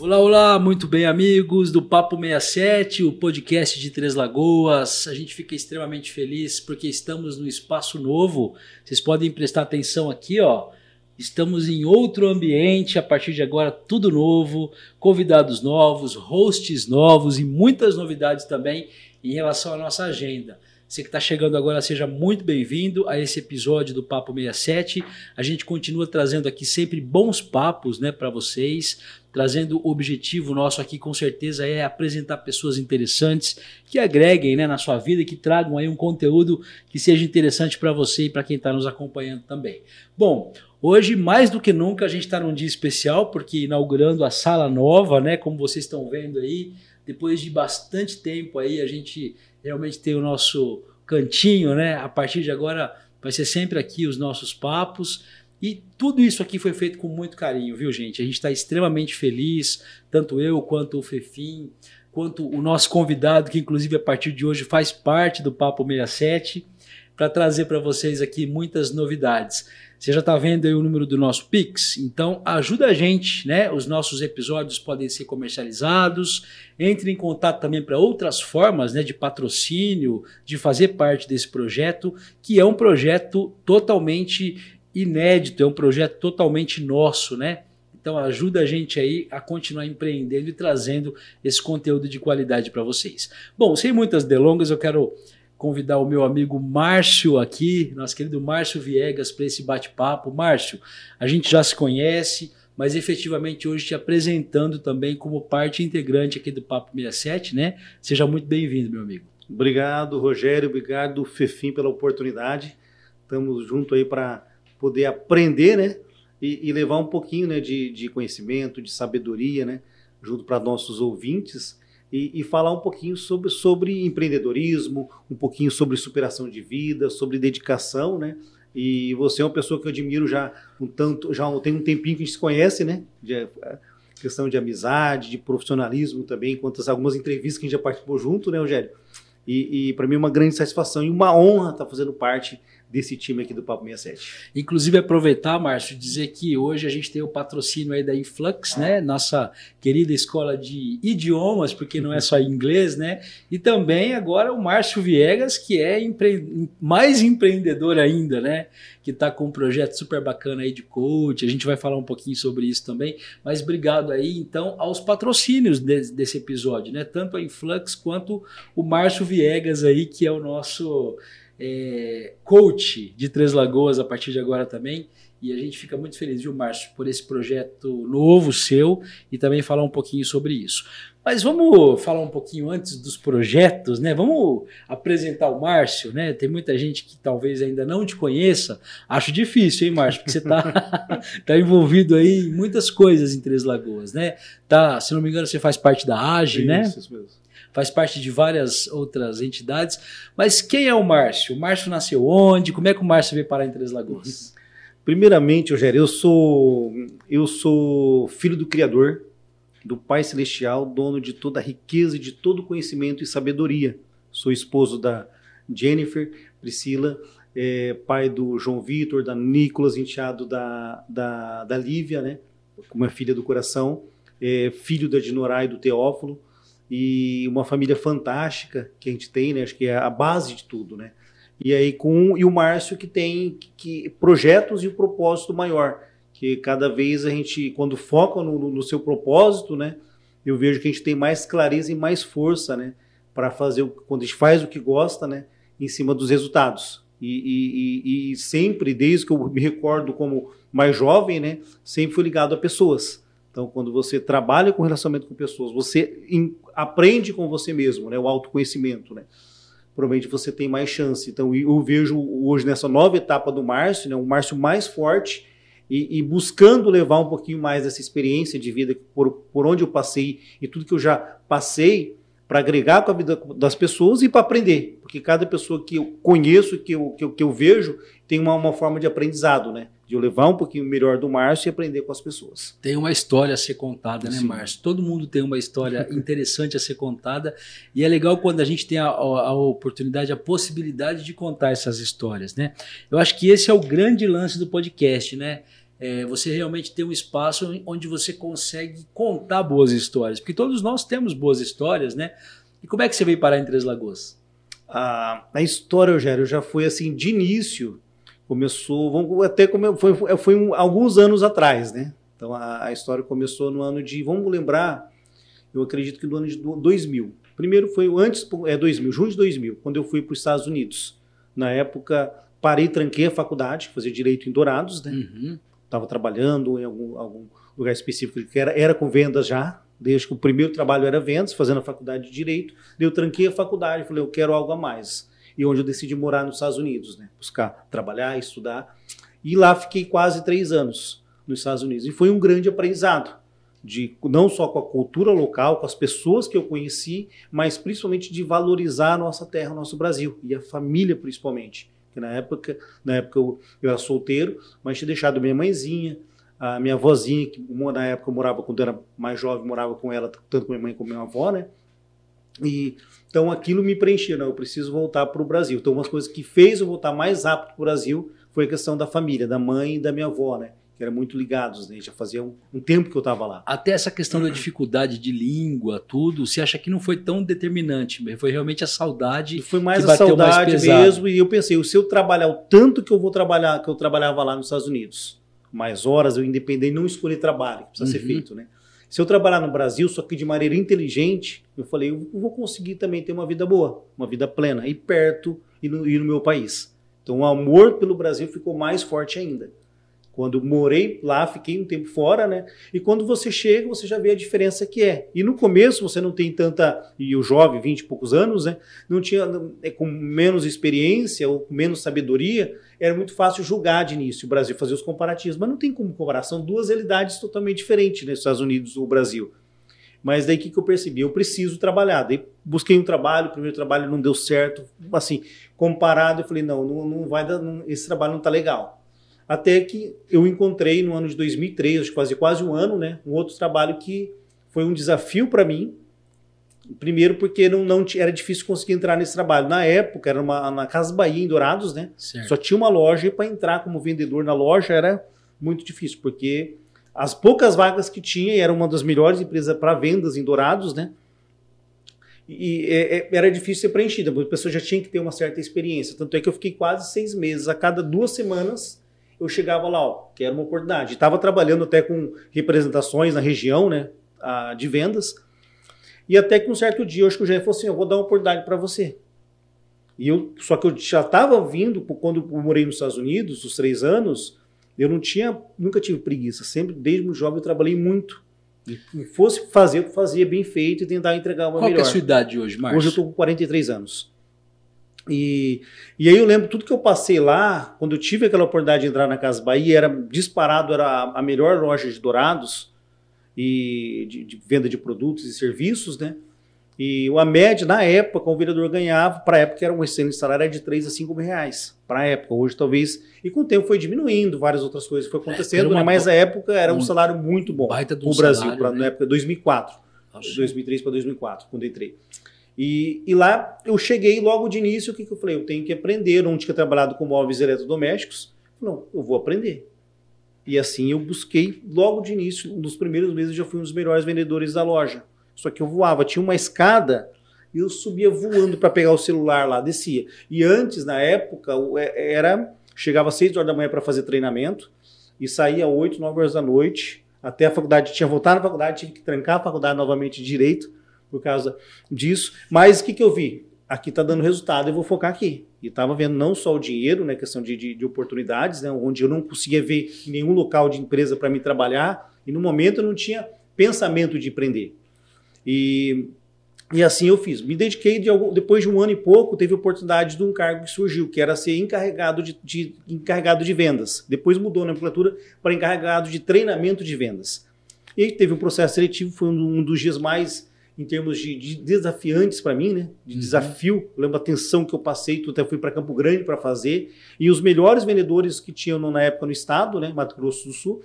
Olá, olá, muito bem, amigos do Papo 67, o podcast de Três Lagoas. A gente fica extremamente feliz porque estamos no espaço novo. Vocês podem prestar atenção aqui, ó. Estamos em outro ambiente, a partir de agora tudo novo, convidados novos, hosts novos e muitas novidades também em relação à nossa agenda. Você que está chegando agora, seja muito bem-vindo a esse episódio do Papo 67. A gente continua trazendo aqui sempre bons papos né, para vocês, trazendo o objetivo nosso aqui, com certeza, é apresentar pessoas interessantes que agreguem né, na sua vida, que tragam aí um conteúdo que seja interessante para você e para quem está nos acompanhando também. Bom, Hoje, mais do que nunca, a gente está num dia especial, porque inaugurando a sala nova, né? Como vocês estão vendo aí, depois de bastante tempo aí, a gente realmente tem o nosso cantinho, né? A partir de agora vai ser sempre aqui os nossos papos. E tudo isso aqui foi feito com muito carinho, viu, gente? A gente está extremamente feliz, tanto eu quanto o Fefim, quanto o nosso convidado, que inclusive a partir de hoje faz parte do Papo 67, para trazer para vocês aqui muitas novidades. Você já está vendo aí o número do nosso Pix? Então ajuda a gente, né? Os nossos episódios podem ser comercializados. Entre em contato também para outras formas né, de patrocínio, de fazer parte desse projeto, que é um projeto totalmente inédito, é um projeto totalmente nosso, né? Então ajuda a gente aí a continuar empreendendo e trazendo esse conteúdo de qualidade para vocês. Bom, sem muitas delongas, eu quero convidar o meu amigo Márcio aqui, nosso querido Márcio Viegas, para esse bate-papo. Márcio, a gente já se conhece, mas efetivamente hoje te apresentando também como parte integrante aqui do Papo 67, né? Seja muito bem-vindo, meu amigo. Obrigado, Rogério, obrigado, Fefim, pela oportunidade. Estamos junto aí para poder aprender, né? E, e, levar um pouquinho né, de, de conhecimento, de sabedoria, né? Junto para nossos ouvintes e, e, falar um pouquinho sobre, sobre empreendedorismo, um pouquinho sobre superação de vida, sobre dedicação, né? E você é uma pessoa que eu admiro já um tanto, já tem um tempinho que a gente se conhece, né? De, é, questão de amizade, de profissionalismo também, quantas algumas entrevistas que a gente já participou junto, né, Rogério? E, e para mim é uma grande satisfação e uma honra estar fazendo parte desse time aqui do Papo 67. Inclusive, aproveitar, Márcio, dizer que hoje a gente tem o patrocínio aí da Influx, né? Nossa querida escola de idiomas, porque não é só inglês, né? E também agora o Márcio Viegas, que é empre... mais empreendedor ainda, né? Que está com um projeto super bacana aí de coach. A gente vai falar um pouquinho sobre isso também. Mas obrigado aí, então, aos patrocínios de, desse episódio, né? Tanto a Influx quanto o Márcio Viegas aí, que é o nosso é, coach de Três Lagoas a partir de agora também. E a gente fica muito feliz, viu, Márcio, por esse projeto novo seu e também falar um pouquinho sobre isso. Mas vamos falar um pouquinho antes dos projetos, né? Vamos apresentar o Márcio, né? Tem muita gente que talvez ainda não te conheça. Acho difícil, hein, Márcio? Porque você está tá envolvido aí em muitas coisas em Três Lagoas, né? Tá, se não me engano, você faz parte da AGE, né? Isso, isso mesmo faz parte de várias outras entidades. Mas quem é o Márcio? O Márcio nasceu onde? Como é que o Márcio veio parar em Três Lagoas? Primeiramente, Rogério, eu sou, eu sou filho do Criador, do Pai Celestial, dono de toda a riqueza e de todo conhecimento e sabedoria. Sou esposo da Jennifer, Priscila, é, pai do João Vitor, da Nicolas, enteado da, da, da Lívia, né? Como é filha do coração, é, filho da Dinorá e do Teófilo, e uma família fantástica que a gente tem, né? Acho que é a base de tudo, né? E aí com e o Márcio que tem que, projetos e o propósito maior, que cada vez a gente quando foca no, no, seu propósito, né? Eu vejo que a gente tem mais clareza e mais força, né? Para fazer o, quando a gente faz o que gosta, né? Em cima dos resultados. E, e, e sempre, desde que eu me recordo como mais jovem, né? Sempre fui ligado a pessoas. Então, quando você trabalha com relacionamento com pessoas, você aprende com você mesmo, né? O autoconhecimento, né? Provavelmente você tem mais chance. Então, eu vejo hoje nessa nova etapa do Márcio, né? Um Márcio mais forte e, e, buscando levar um pouquinho mais dessa experiência de vida por, por onde eu passei e tudo que eu já passei para agregar com a vida das pessoas e para aprender. Porque cada pessoa que eu conheço, que eu, que eu, que eu vejo, tem uma, uma forma de aprendizado, né? de eu levar um pouquinho melhor do Márcio e aprender com as pessoas. Tem uma história a ser contada, né, Márcio? Todo mundo tem uma história interessante a ser contada e é legal quando a gente tem a, a, oportunidade, a possibilidade de contar essas histórias, né? Eu acho que esse é o grande lance do podcast, né? É, você realmente tem um espaço onde você consegue contar boas histórias, porque todos nós temos boas histórias, né? E como é que você veio parar em Três Lagoas? A, a história, Eugênio, já foi assim, de início, começou, vamos até como foi, foi um, alguns anos atrás, né? Então a, a, história começou no ano de, vamos lembrar, eu acredito que no ano de 2000. Primeiro foi antes, é 2000, junho de 2000, quando eu fui para os Estados Unidos. Na época, parei, tranquei a faculdade, fazer direito em Dourados, né? Uhum estava trabalhando em algum, algum, lugar específico que era, era com vendas já, desde que o primeiro trabalho era vendas, fazendo a faculdade de Direito. Eu tranquei a faculdade, falei, eu quero algo a mais. E onde eu decidi morar nos Estados Unidos, né? buscar trabalhar, estudar. E lá fiquei quase três anos nos Estados Unidos. E foi um grande aprendizado, de não só com a cultura local, com as pessoas que eu conheci, mas principalmente de valorizar a nossa terra, o nosso Brasil, e a família principalmente na época, na época eu, eu era solteiro, mas tinha deixado minha mãezinha, a minha avózinha, que na época eu morava, quando eu era mais jovem, morava com ela, tanto com minha mãe como minha avó, né? E, então aquilo me preenchia, não, eu preciso voltar para o Brasil. Então, umas coisas que fez eu voltar mais rápido para o Brasil foi a questão da família, da mãe e da minha avó, né? Que eram muito ligados, né? Já fazia um, um tempo que eu estava lá. Até essa questão da dificuldade de língua, tudo, você acha que não foi tão determinante? Foi realmente a saudade. Foi mais a saudade mais mesmo. E eu pensei, se eu trabalhar o tanto que eu vou trabalhar, que eu trabalhava lá nos Estados Unidos, mais horas, eu independente, não escolher trabalho, que precisa uhum. ser feito, né? Se eu trabalhar no Brasil, só que de maneira inteligente, eu falei, eu vou conseguir também ter uma vida boa, uma vida plena, e perto e no, e no meu país. Então o amor pelo Brasil ficou mais forte ainda. Quando morei lá, fiquei um tempo fora, né? E quando você chega, você já vê a diferença que é. E no começo você não tem tanta. E o jovem, 20 e poucos anos, né? Não tinha. É, com menos experiência ou menos sabedoria, era muito fácil julgar de início o Brasil, fazer os comparativos. Mas não tem como comparar. São duas realidades totalmente diferentes, né? Estados Unidos ou Brasil. Mas daí o que, que eu percebi? Eu preciso trabalhar. Daí busquei um trabalho, o primeiro trabalho não deu certo. Assim, comparado, eu falei, não, não, não vai dar, não, esse trabalho não tá legal. Até que eu encontrei no ano de 2003, acho que fazia quase um ano, né, um outro trabalho que foi um desafio para mim. Primeiro porque não, não era difícil conseguir entrar nesse trabalho. Na época, era uma, na Casa Bahia, em Dourados, né? Certo. Só tinha uma loja e para entrar como vendedor na loja era muito difícil, porque as poucas vagas que tinha, e era uma das melhores empresas para vendas em Dourados, né? E é, é, era difícil ser preenchida, porque a pessoa já tinha que ter uma certa experiência. Tanto é que eu fiquei quase seis meses, a cada duas semanas eu chegava lá, ó, quero uma oportunidade. Estava trabalhando até com representações na região, né, de vendas. E até que um certo dia, eu acho que o Jair falou assim, eu vou dar uma oportunidade para você. E eu, só que eu já estava vindo, quando eu morei nos Estados Unidos, os três anos, eu não tinha, nunca tive preguiça. Sempre, desde muito jovem, eu trabalhei muito. E fosse fazer, eu fazia bem feito e tentar entregar uma Qual melhor. Qual é a sua idade hoje, Márcio? Hoje eu estou com 43 anos. E, e aí eu lembro tudo que eu passei lá, quando eu tive aquela oportunidade de entrar na Casa Bahia, era disparado, era a melhor loja de dourados e de, de venda de produtos e serviços, né? E a média, na época, o vereador ganhava, para a época era um excelente salário, era de 3 a 5 mil reais. Para a época, hoje talvez. E com o tempo foi diminuindo, várias outras coisas foi acontecendo, é, né? mas a época era um, salário muito bom para o Brasil, salário, pra, né? na época 2004. Nossa. 2003 para 2004, quando entrei. E, e, lá eu cheguei logo de início, o que, que eu falei? Eu tenho que aprender, não tinha trabalhado com móveis eletrodomésticos. Não, eu vou aprender. E assim eu busquei logo de início, nos primeiros meses já fui um dos melhores vendedores da loja. Só que eu voava, tinha uma escada e eu subia voando para pegar o celular lá, descia. E antes, na época, é, era chegava às 6 horas da manhã para fazer treinamento e saía às 8, 9 horas da noite. Até a faculdade, tinha voltado na faculdade, tive que trancar a faculdade novamente de direito por causa disso. Mas o que, que eu vi? Aqui está dando resultado, eu vou focar aqui. E estava vendo não só o dinheiro, né, questão de, de, de oportunidades, né, onde eu não conseguia ver nenhum local de empresa para me trabalhar, e no momento eu não tinha pensamento de empreender. E, e assim eu fiz. Me dediquei, de algum, depois de um ano e pouco, teve a oportunidade de um cargo que surgiu, que era ser encarregado de, de encarregado de vendas. Depois mudou na nomenclatura para encarregado de treinamento de vendas. E teve um processo seletivo, foi um, um dos dias mais em termos de, de desafiantes para mim, né? De uhum. desafio. Eu lembro a tensão que eu passei, até fui para Campo Grande para fazer. E os melhores vendedores que tinham na época no estado, né, Mato Grosso do Sul,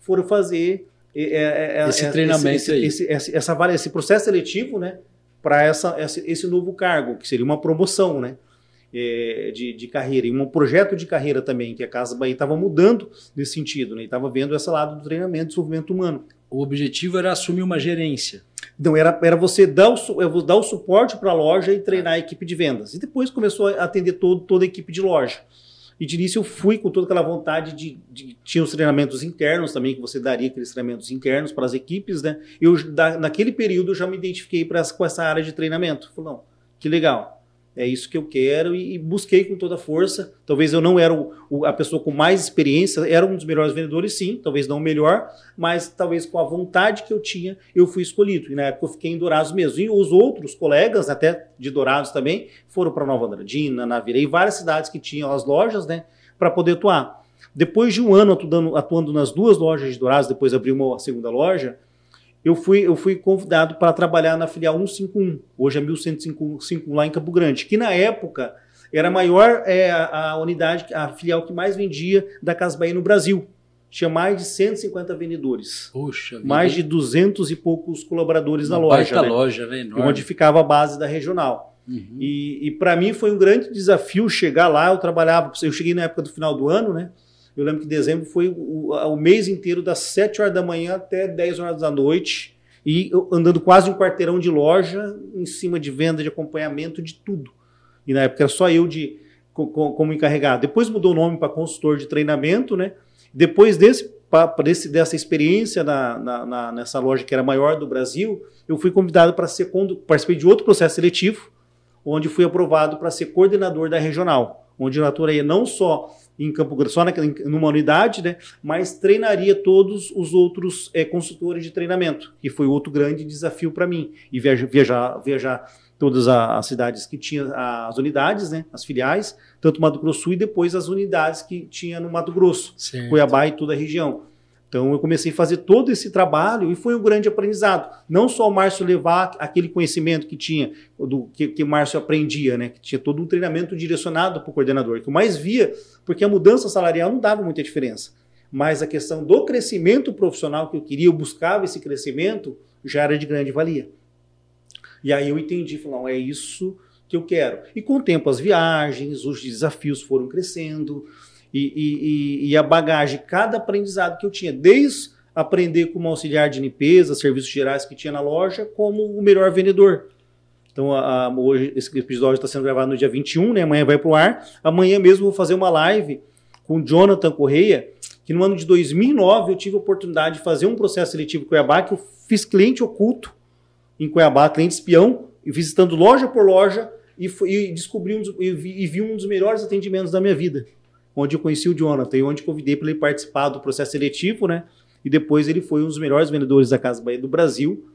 foram fazer é, é, é, esse treinamento esse, aí. Esse, esse, essa, esse processo seletivo, né, para essa, esse, novo cargo, que seria uma promoção, né? é, de, de, carreira, e um projeto de carreira também, que a Casa Bahia estava mudando nesse sentido, né? estava vendo esse lado do treinamento e desenvolvimento humano. O objetivo era assumir uma gerência. Então, era, era você dar o, dar o suporte para a loja e treinar a equipe de vendas. E depois começou a atender todo, toda a equipe de loja. E de início eu fui com toda aquela vontade de, de, Tinha os treinamentos internos também, que você daria aqueles treinamentos internos para as equipes, né? Eu, da, naquele período, eu já me identifiquei pra, com essa área de treinamento. Falei, não, que legal é isso que eu quero e, e busquei com toda a força. Talvez eu não era o, o, a pessoa com mais experiência, era um dos melhores vendedores, sim, talvez não o melhor, mas talvez com a vontade que eu tinha, eu fui escolhido. E na época eu fiquei em Dourados mesmo. E os outros colegas, até de Dourados também, foram para Nova Andradina, Navirei, várias cidades que tinham as lojas, né, para poder atuar. Depois de um ano atuando, atuando nas duas lojas de Dourados, depois abri uma segunda loja, eu fui, eu fui convidado para trabalhar na filial 151, hoje é 1151 lá em Campo Grande, que na época era a maior é, a, a, unidade, a filial que mais vendia da Casa Bahia no Brasil. Tinha mais de 150 vendedores. Puxa, mais de 200 e poucos colaboradores Uma na loja. Né? loja, né? Enorme. Onde ficava a base da regional. Uhum. E, e para mim foi um grande desafio chegar lá. Eu trabalhava, eu cheguei na época do final do ano, né? Eu lembro que dezembro foi o, o mês inteiro, das 7 horas da manhã até 10 horas da noite, e andando quase um quarteirão de loja, em cima de venda, de acompanhamento, de tudo. E na época era só eu de como encarregado. Depois mudou o nome para consultor de treinamento, né? Depois desse, desse dessa experiência na, na, na, nessa loja que era maior do Brasil, eu fui convidado para ser participei de outro processo seletivo, onde fui aprovado para ser coordenador da regional, onde eu atuaria não só em Campo Grande, só naquela, numa unidade, né? mas treinaria todos os outros é, consultores de treinamento, que foi outro grande desafio para mim. E viajar, viajar, viajar todas as cidades que tinham as unidades, né? as filiais, tanto Mato Grosso e depois as unidades que tinha no Mato Grosso, certo. Cuiabá e toda a região. Então eu comecei a fazer todo esse trabalho e foi um grande aprendizado. Não só o Márcio levar aquele conhecimento que tinha, do que, que o Márcio aprendia, né? Que tinha todo um treinamento direcionado para o coordenador, que eu mais via, porque a mudança salarial não dava muita diferença. Mas a questão do crescimento profissional que eu queria, eu buscava esse crescimento, já era de grande valia. E aí eu entendi, falei, não, é isso que eu quero. E com o tempo as viagens, os desafios foram crescendo, e, e, e, a bagagem, cada aprendizado que eu tinha, desde aprender como auxiliar de limpeza, serviços gerais que tinha na loja, como o melhor vendedor. Então, a, a, hoje esse episódio está sendo gravado no dia 21, né? amanhã vai para o ar. Amanhã mesmo vou fazer uma live com o Jonathan Correia, que no ano de 2009 eu tive a oportunidade de fazer um processo seletivo em Cuiabá, que eu fiz cliente oculto em Cuiabá, cliente espião, visitando loja por loja, e, e descobri um, e vi, e vi um dos melhores atendimentos da minha vida onde eu conheci o Jonathan e onde convidei para ele participar do processo seletivo, né? E depois ele foi um dos melhores vendedores da Casa Bahia do Brasil.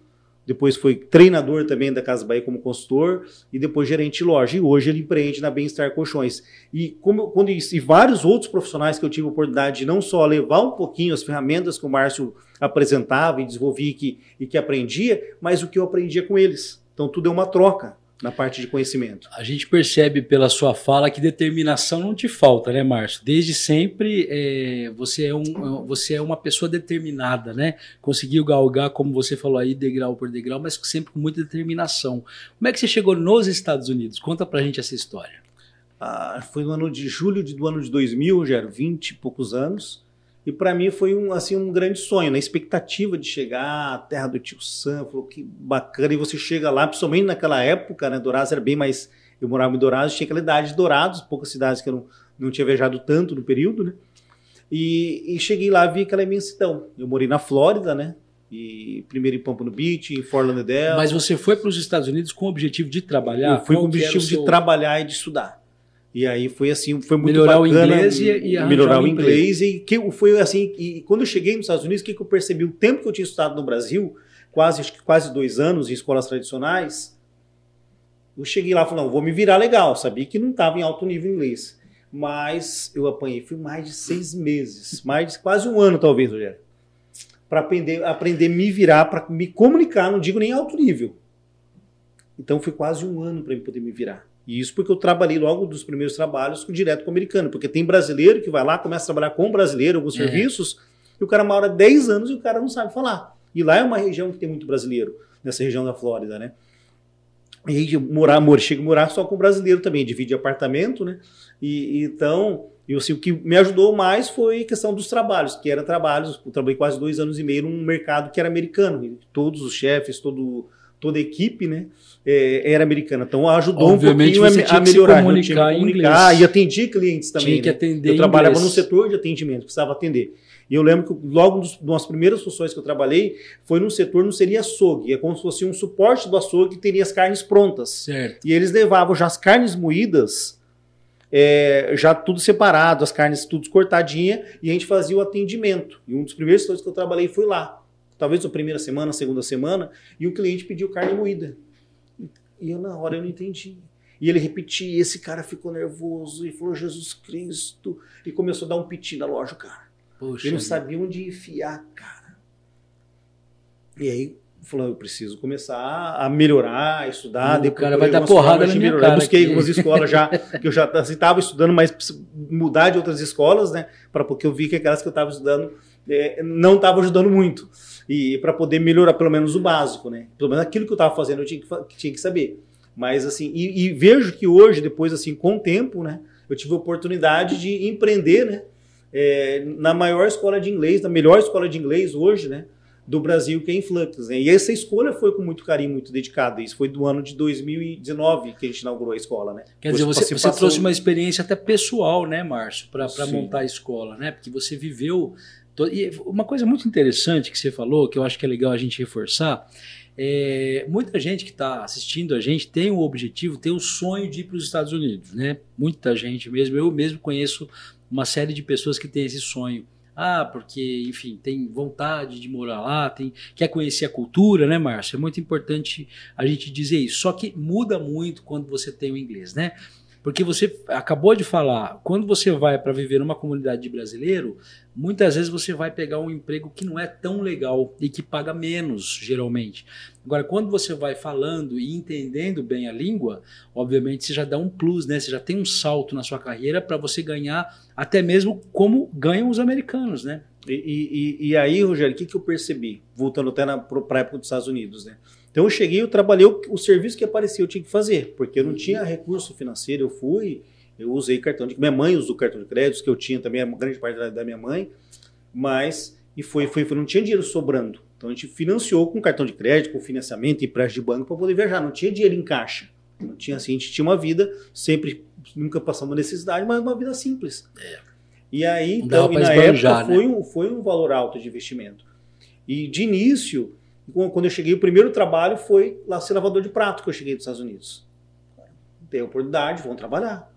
Depois foi treinador também da Casa Bahia como consultor e depois gerente de loja. E hoje ele empreende na Bem-Estar Colchões. E, como, quando, e vários outros profissionais que eu tive a oportunidade de não só levar um pouquinho as ferramentas que o Márcio apresentava e desenvolvia e que, e que aprendia, mas o que eu aprendia com eles. Então tudo é uma troca na parte de conhecimento. A gente percebe pela sua fala que determinação não te falta, né, Márcio? Desde sempre é, você, é um, você é uma pessoa determinada, né? Conseguiu galgar, como você falou aí, degrau por degrau, mas sempre com muita determinação. Como é que você chegou nos Estados Unidos? Conta pra gente essa história. Ah, foi no ano de julho de, do ano de 2000, já era 20 e poucos anos. E para mim foi um, assim, um grande sonho, na né? expectativa de chegar à terra do tio Sam, falou que bacana, e você chega lá, principalmente naquela época, né, Dourados era bem mais, eu morava em Dourados, tinha aquela idade de Dourados, poucas cidades que eu não, não tinha viajado tanto no período, né, e, e cheguei lá vi aquela imensidão. Eu morei na Flórida, né, e primeiro em Pompano Beach, em Fort Lauderdale. Mas você foi para os Estados Unidos com o objetivo de trabalhar? Eu fui com o objetivo seu... de trabalhar e de estudar. E aí foi assim, foi muito melhorar bacana, o inglês e, e melhorar o inglês e que foi assim, e quando eu cheguei nos Estados Unidos, o que, que eu percebi o tempo que eu tinha estudado no Brasil, quase acho que quase dois anos em escolas tradicionais, eu cheguei lá e falei, não, vou me virar legal, sabia que não estava em alto nível inglês, mas eu apanhei, fui mais de seis meses, mais de quase um ano talvez, Rogério, para aprender, aprender a me virar, para me comunicar, não digo nem alto nível. Então foi quase um ano para eu poder me virar. E isso porque eu trabalhei logo dos primeiros trabalhos direto com o americano, porque tem brasileiro que vai lá, começa a trabalhar com brasileiro, alguns é. serviços, e o cara mora 10 anos e o cara não sabe falar. E lá é uma região que tem muito brasileiro, nessa região da Flórida, né? E aí morar, morar, chega a morar só com brasileiro também, divide apartamento, né? E, então, eu, assim, o que me ajudou mais foi a questão dos trabalhos, que eram trabalhos, eu trabalhei quase dois anos e meio num mercado que era americano. Todos os chefes, todo, toda a equipe, né? É, era americana. Então ajudou Obviamente, um pouquinho a, a melhorar. Se comunicar, comunicar e atendia clientes também. Tinha que né? atender Eu trabalhava no setor de atendimento, precisava atender. E eu lembro que logo uma das primeiras funções que eu trabalhei foi num setor, não seria açougue, é como se fosse um suporte do açougue que teria as carnes prontas. Certo. E eles levavam já as carnes moídas, é, já tudo separado, as carnes tudo cortadinha, e a gente fazia o atendimento. E um dos primeiros setores que eu trabalhei foi lá. Talvez a primeira semana, a segunda semana, e o cliente pediu carne moída. E eu, na hora, eu não entendi. E ele repetia, esse cara ficou nervoso e falou, Jesus Cristo, e começou a dar um piti na loja, cara. Poxa, Eu não sabia onde enfiar, cara. E aí falou, eu preciso começar a melhorar, a estudar. O cara vai dar porrada na minha cara Busquei aqui. algumas escolas já, que eu já estava estudando, mas preciso mudar de outras escolas, né? Porque eu vi que aquelas que eu estava estudando é, não estavam ajudando muito. E para poder melhorar pelo menos o básico, né? Pelo menos aquilo que eu estava fazendo eu tinha que, tinha que saber. Mas assim, e, e vejo que hoje, depois assim, com o tempo, né? Eu tive a oportunidade de empreender, né? é, na maior escola de inglês, na melhor escola de inglês hoje, né? Do Brasil, que é Influx. Né? E essa escolha foi com muito carinho, muito dedicada. Isso foi do ano de 2019 que a gente inaugurou a escola, né? Quer dizer, você, você trouxe uma experiência até pessoal, né, Márcio, para montar a escola, né? Porque você viveu. E uma coisa muito interessante que você falou, que eu acho que é legal a gente reforçar, é, muita gente que está assistindo a gente tem o objetivo, tem o sonho de ir para os Estados Unidos, né? Muita gente mesmo. Eu mesmo conheço uma série de pessoas que têm esse sonho. Ah, porque, enfim, tem vontade de morar lá, tem, quer conhecer a cultura, né, Márcio? É muito importante a gente dizer isso. Só que muda muito quando você tem o inglês, né? Porque você acabou de falar, quando você vai para viver numa comunidade de brasileiro, muitas vezes você vai pegar um emprego que não é tão legal e que paga menos, geralmente. Agora, quando você vai falando e entendendo bem a língua, obviamente você já dá um plus, né? Você já tem um salto na sua carreira para você ganhar até mesmo como ganham os americanos, né? E, e- e- aí, Rogério, o que, que eu percebi? Voltando até para a época dos Estados Unidos, né? Então eu cheguei, eu trabalhei o, o serviço que aparecia, eu tinha que fazer, porque eu não tinha recurso financeiro, eu fui, eu usei cartão de minha mãe usou cartão de créditos que eu tinha também, a grande parte da, da minha mãe, mas e foi, foi, foi- não tinha dinheiro sobrando. Então a gente financiou com cartão de crédito, com financiamento, empréstimo de banco para poder viajar, não tinha dinheiro em caixa. Não tinha assim, a gente tinha uma vida sempre nunca passamos necessidade, mas uma vida simples. E aí, então, e na esbanjar, época foi, um, foi um valor alto de investimento. E de início, quando eu cheguei, o primeiro trabalho foi lá ser lavador de prato que eu cheguei dos Estados Unidos. A oportunidade, vão trabalhar.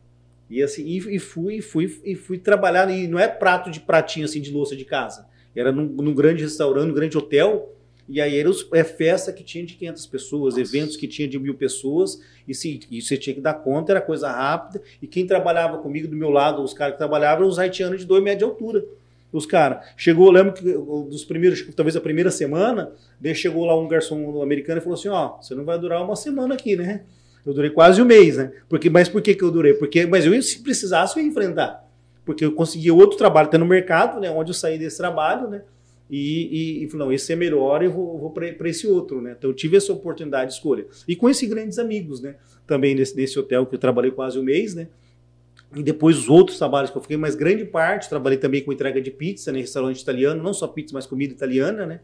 E assim, e, e fui, fui, e fui trabalhar, e não é prato de pratinho assim de louça de casa. Era num, num grande restaurante, num grande hotel, e aí era os- é festa que tinha de 500 pessoas, eventos que tinha de mil pessoas, e, se, e você tinha que dar conta, era coisa rápida. E quem trabalhava comigo do meu lado, os caras que trabalhavam, eram os haitianos de 2 metros de altura. Os caras. Chegou, lembro que dos primeiros, talvez a primeira semana, daí chegou lá um garçom americano e falou assim: Ó, você não vai durar uma semana aqui, né? Eu durei quase um mês, né? Porque, mas por que, que eu durei? Porque, mas eu, se precisasse, eu ia enfrentar. Porque eu consegui outro trabalho, até no mercado, né? Onde eu saí desse trabalho, né? E, e, e falei, não, esse é melhor, eu vou, vou para esse outro, né? Então eu tive essa oportunidade de escolha. E conheci grandes amigos, né? Também nesse, nesse hotel que eu trabalhei quase um mês, né? E depois os outros trabalhos que eu fiquei, mas grande parte, trabalhei também com entrega de pizza, né? Restaurante italiano, não só pizza, mas comida italiana, né?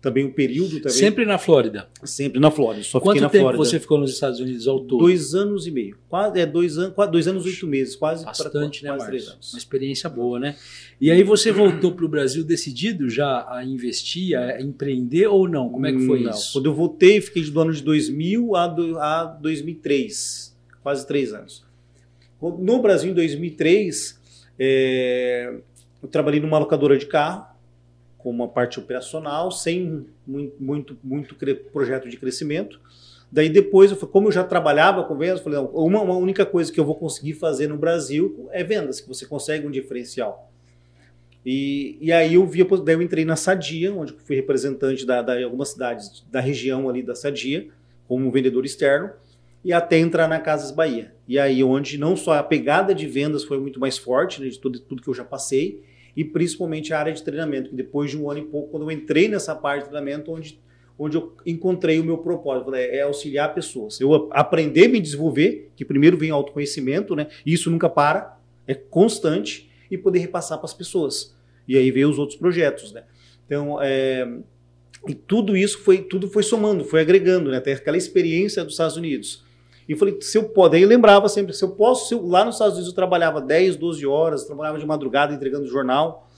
Também um período também. Sempre na Flórida. Sempre na Flórida. Só Quanto fiquei na tempo Flórida. você ficou nos Estados Unidos ao todo? Dois anos e meio. Quase, é, dois, anos, quase, dois anos e oito meses. Quase pra- Bastante, né, quase Marcos? anos. Uma experiência boa, né? E aí você voltou para o Brasil decidido já a investir, a empreender ou não? Como é que foi Não. isso? Quando eu voltei, fiquei do ano de 2000 a, do, a 2003, quase três anos. No Brasil, em 2003, é, eu trabalhei numa locadora de carro, com uma parte operacional, sem muito, muito, muito projeto de crescimento. Daí depois, eu como eu já trabalhava com vendas, falei, não, uma, uma única coisa que eu vou conseguir fazer no Brasil é vendas, que você consegue um diferencial. E, e aí eu vi, daí eu entrei na Sadia, onde fui representante da, algumas cidades da região ali da Sadia, como vendedor externo, e até entrar na Casas Bahia. E aí onde não só a pegada de vendas foi muito mais forte, né, de tudo, tudo que eu já passei, e principalmente a área de treinamento, que depois de um ano e pouco, quando eu entrei nessa parte de treinamento, onde onde eu encontrei o meu propósito, é auxiliar pessoas. Eu aprender a me desenvolver, que primeiro vem autoconhecimento, né? E isso nunca para, é constante, e poder repassar para as pessoas. E aí veio os outros projetos, né? Então, é, e tudo isso foi, tudo foi somando, foi agregando, né? Até aquela experiência dos Estados Unidos. E falei, se eu posso, aí eu lembrava sempre, se eu posso, se eu, lá nos Estados Unidos eu trabalhava 10, 12 horas, trabalhava de madrugada entregando jornal,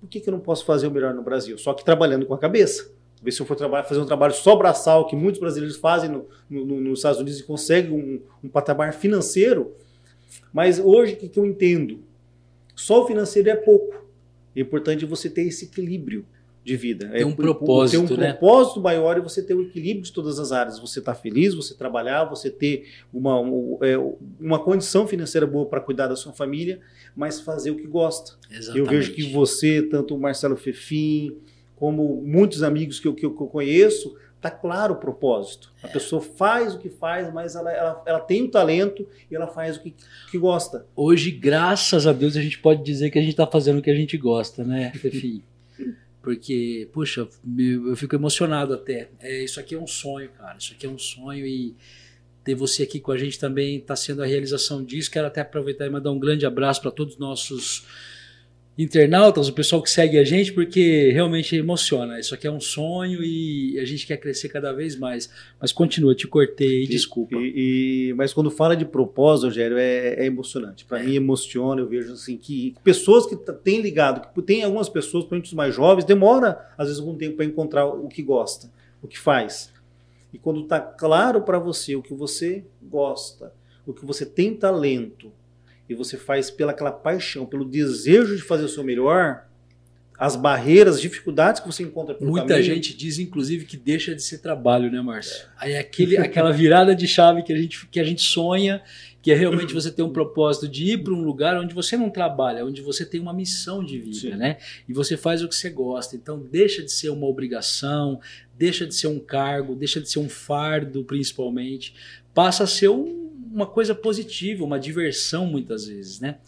por que, que eu não posso fazer o melhor no Brasil? Só que trabalhando com a cabeça. Ver se eu for trabalhar, fazer um trabalho só braçal, que muitos brasileiros fazem no, no, nos Estados Unidos e conseguem um, um patamar financeiro. Mas hoje, o que, que eu entendo? Só o financeiro é pouco. É importante você ter esse equilíbrio de vida. Tem um é, propósito, ter um né? propósito maior e você ter o um equilíbrio de todas as áreas. Você estar tá feliz, você trabalhar, você ter uma, é, uma condição financeira boa para cuidar da sua família, mas fazer o que gosta. Exatamente. Eu vejo que você, tanto o Marcelo Fefim, como muitos amigos que eu, que eu conheço, tá claro o propósito. A é. pessoa faz o que faz, mas ela, ela, ela tem o talento e ela faz o que, que gosta. Hoje, graças a Deus, a gente pode dizer que a gente está fazendo o que a gente gosta, né, Fefim? Porque, puxa, eu fico emocionado até. É, isso aqui é um sonho, cara. Isso aqui é um sonho e ter você aqui com a gente também está sendo a realização disso. Quero até aproveitar e mandar um grande abraço para todos os nossos internautas, o pessoal que segue a gente, porque realmente emociona. Isso aqui é um sonho e a gente quer crescer cada vez mais. Mas continua, te cortei, e, desculpa. E, e, mas quando fala de propósito, Rogério, é, é emocionante. Para é. mim emociona, eu vejo assim que pessoas que têm ligado, que tem algumas pessoas, principalmente os mais jovens, demora às vezes algum tempo para encontrar o que gosta, o que faz. E quando está claro para você o que você gosta, o que você tem talento, e você faz pela aquela paixão, pelo desejo de fazer o seu melhor, as barreiras, as dificuldades que você encontra pelo Muita caminho. gente diz, inclusive, que deixa de ser trabalho, né, Márcio? É. Aí é aquele, aquela virada de chave que a, gente, que a gente sonha, que é realmente você ter um propósito de ir para um lugar onde você não trabalha, onde você tem uma missão de vida, Sim. né? E você faz o que você gosta. Então, deixa de ser uma obrigação, deixa de ser um cargo, deixa de ser um fardo, principalmente. Passa a ser um uma coisa positiva, uma diversão muitas vezes, né?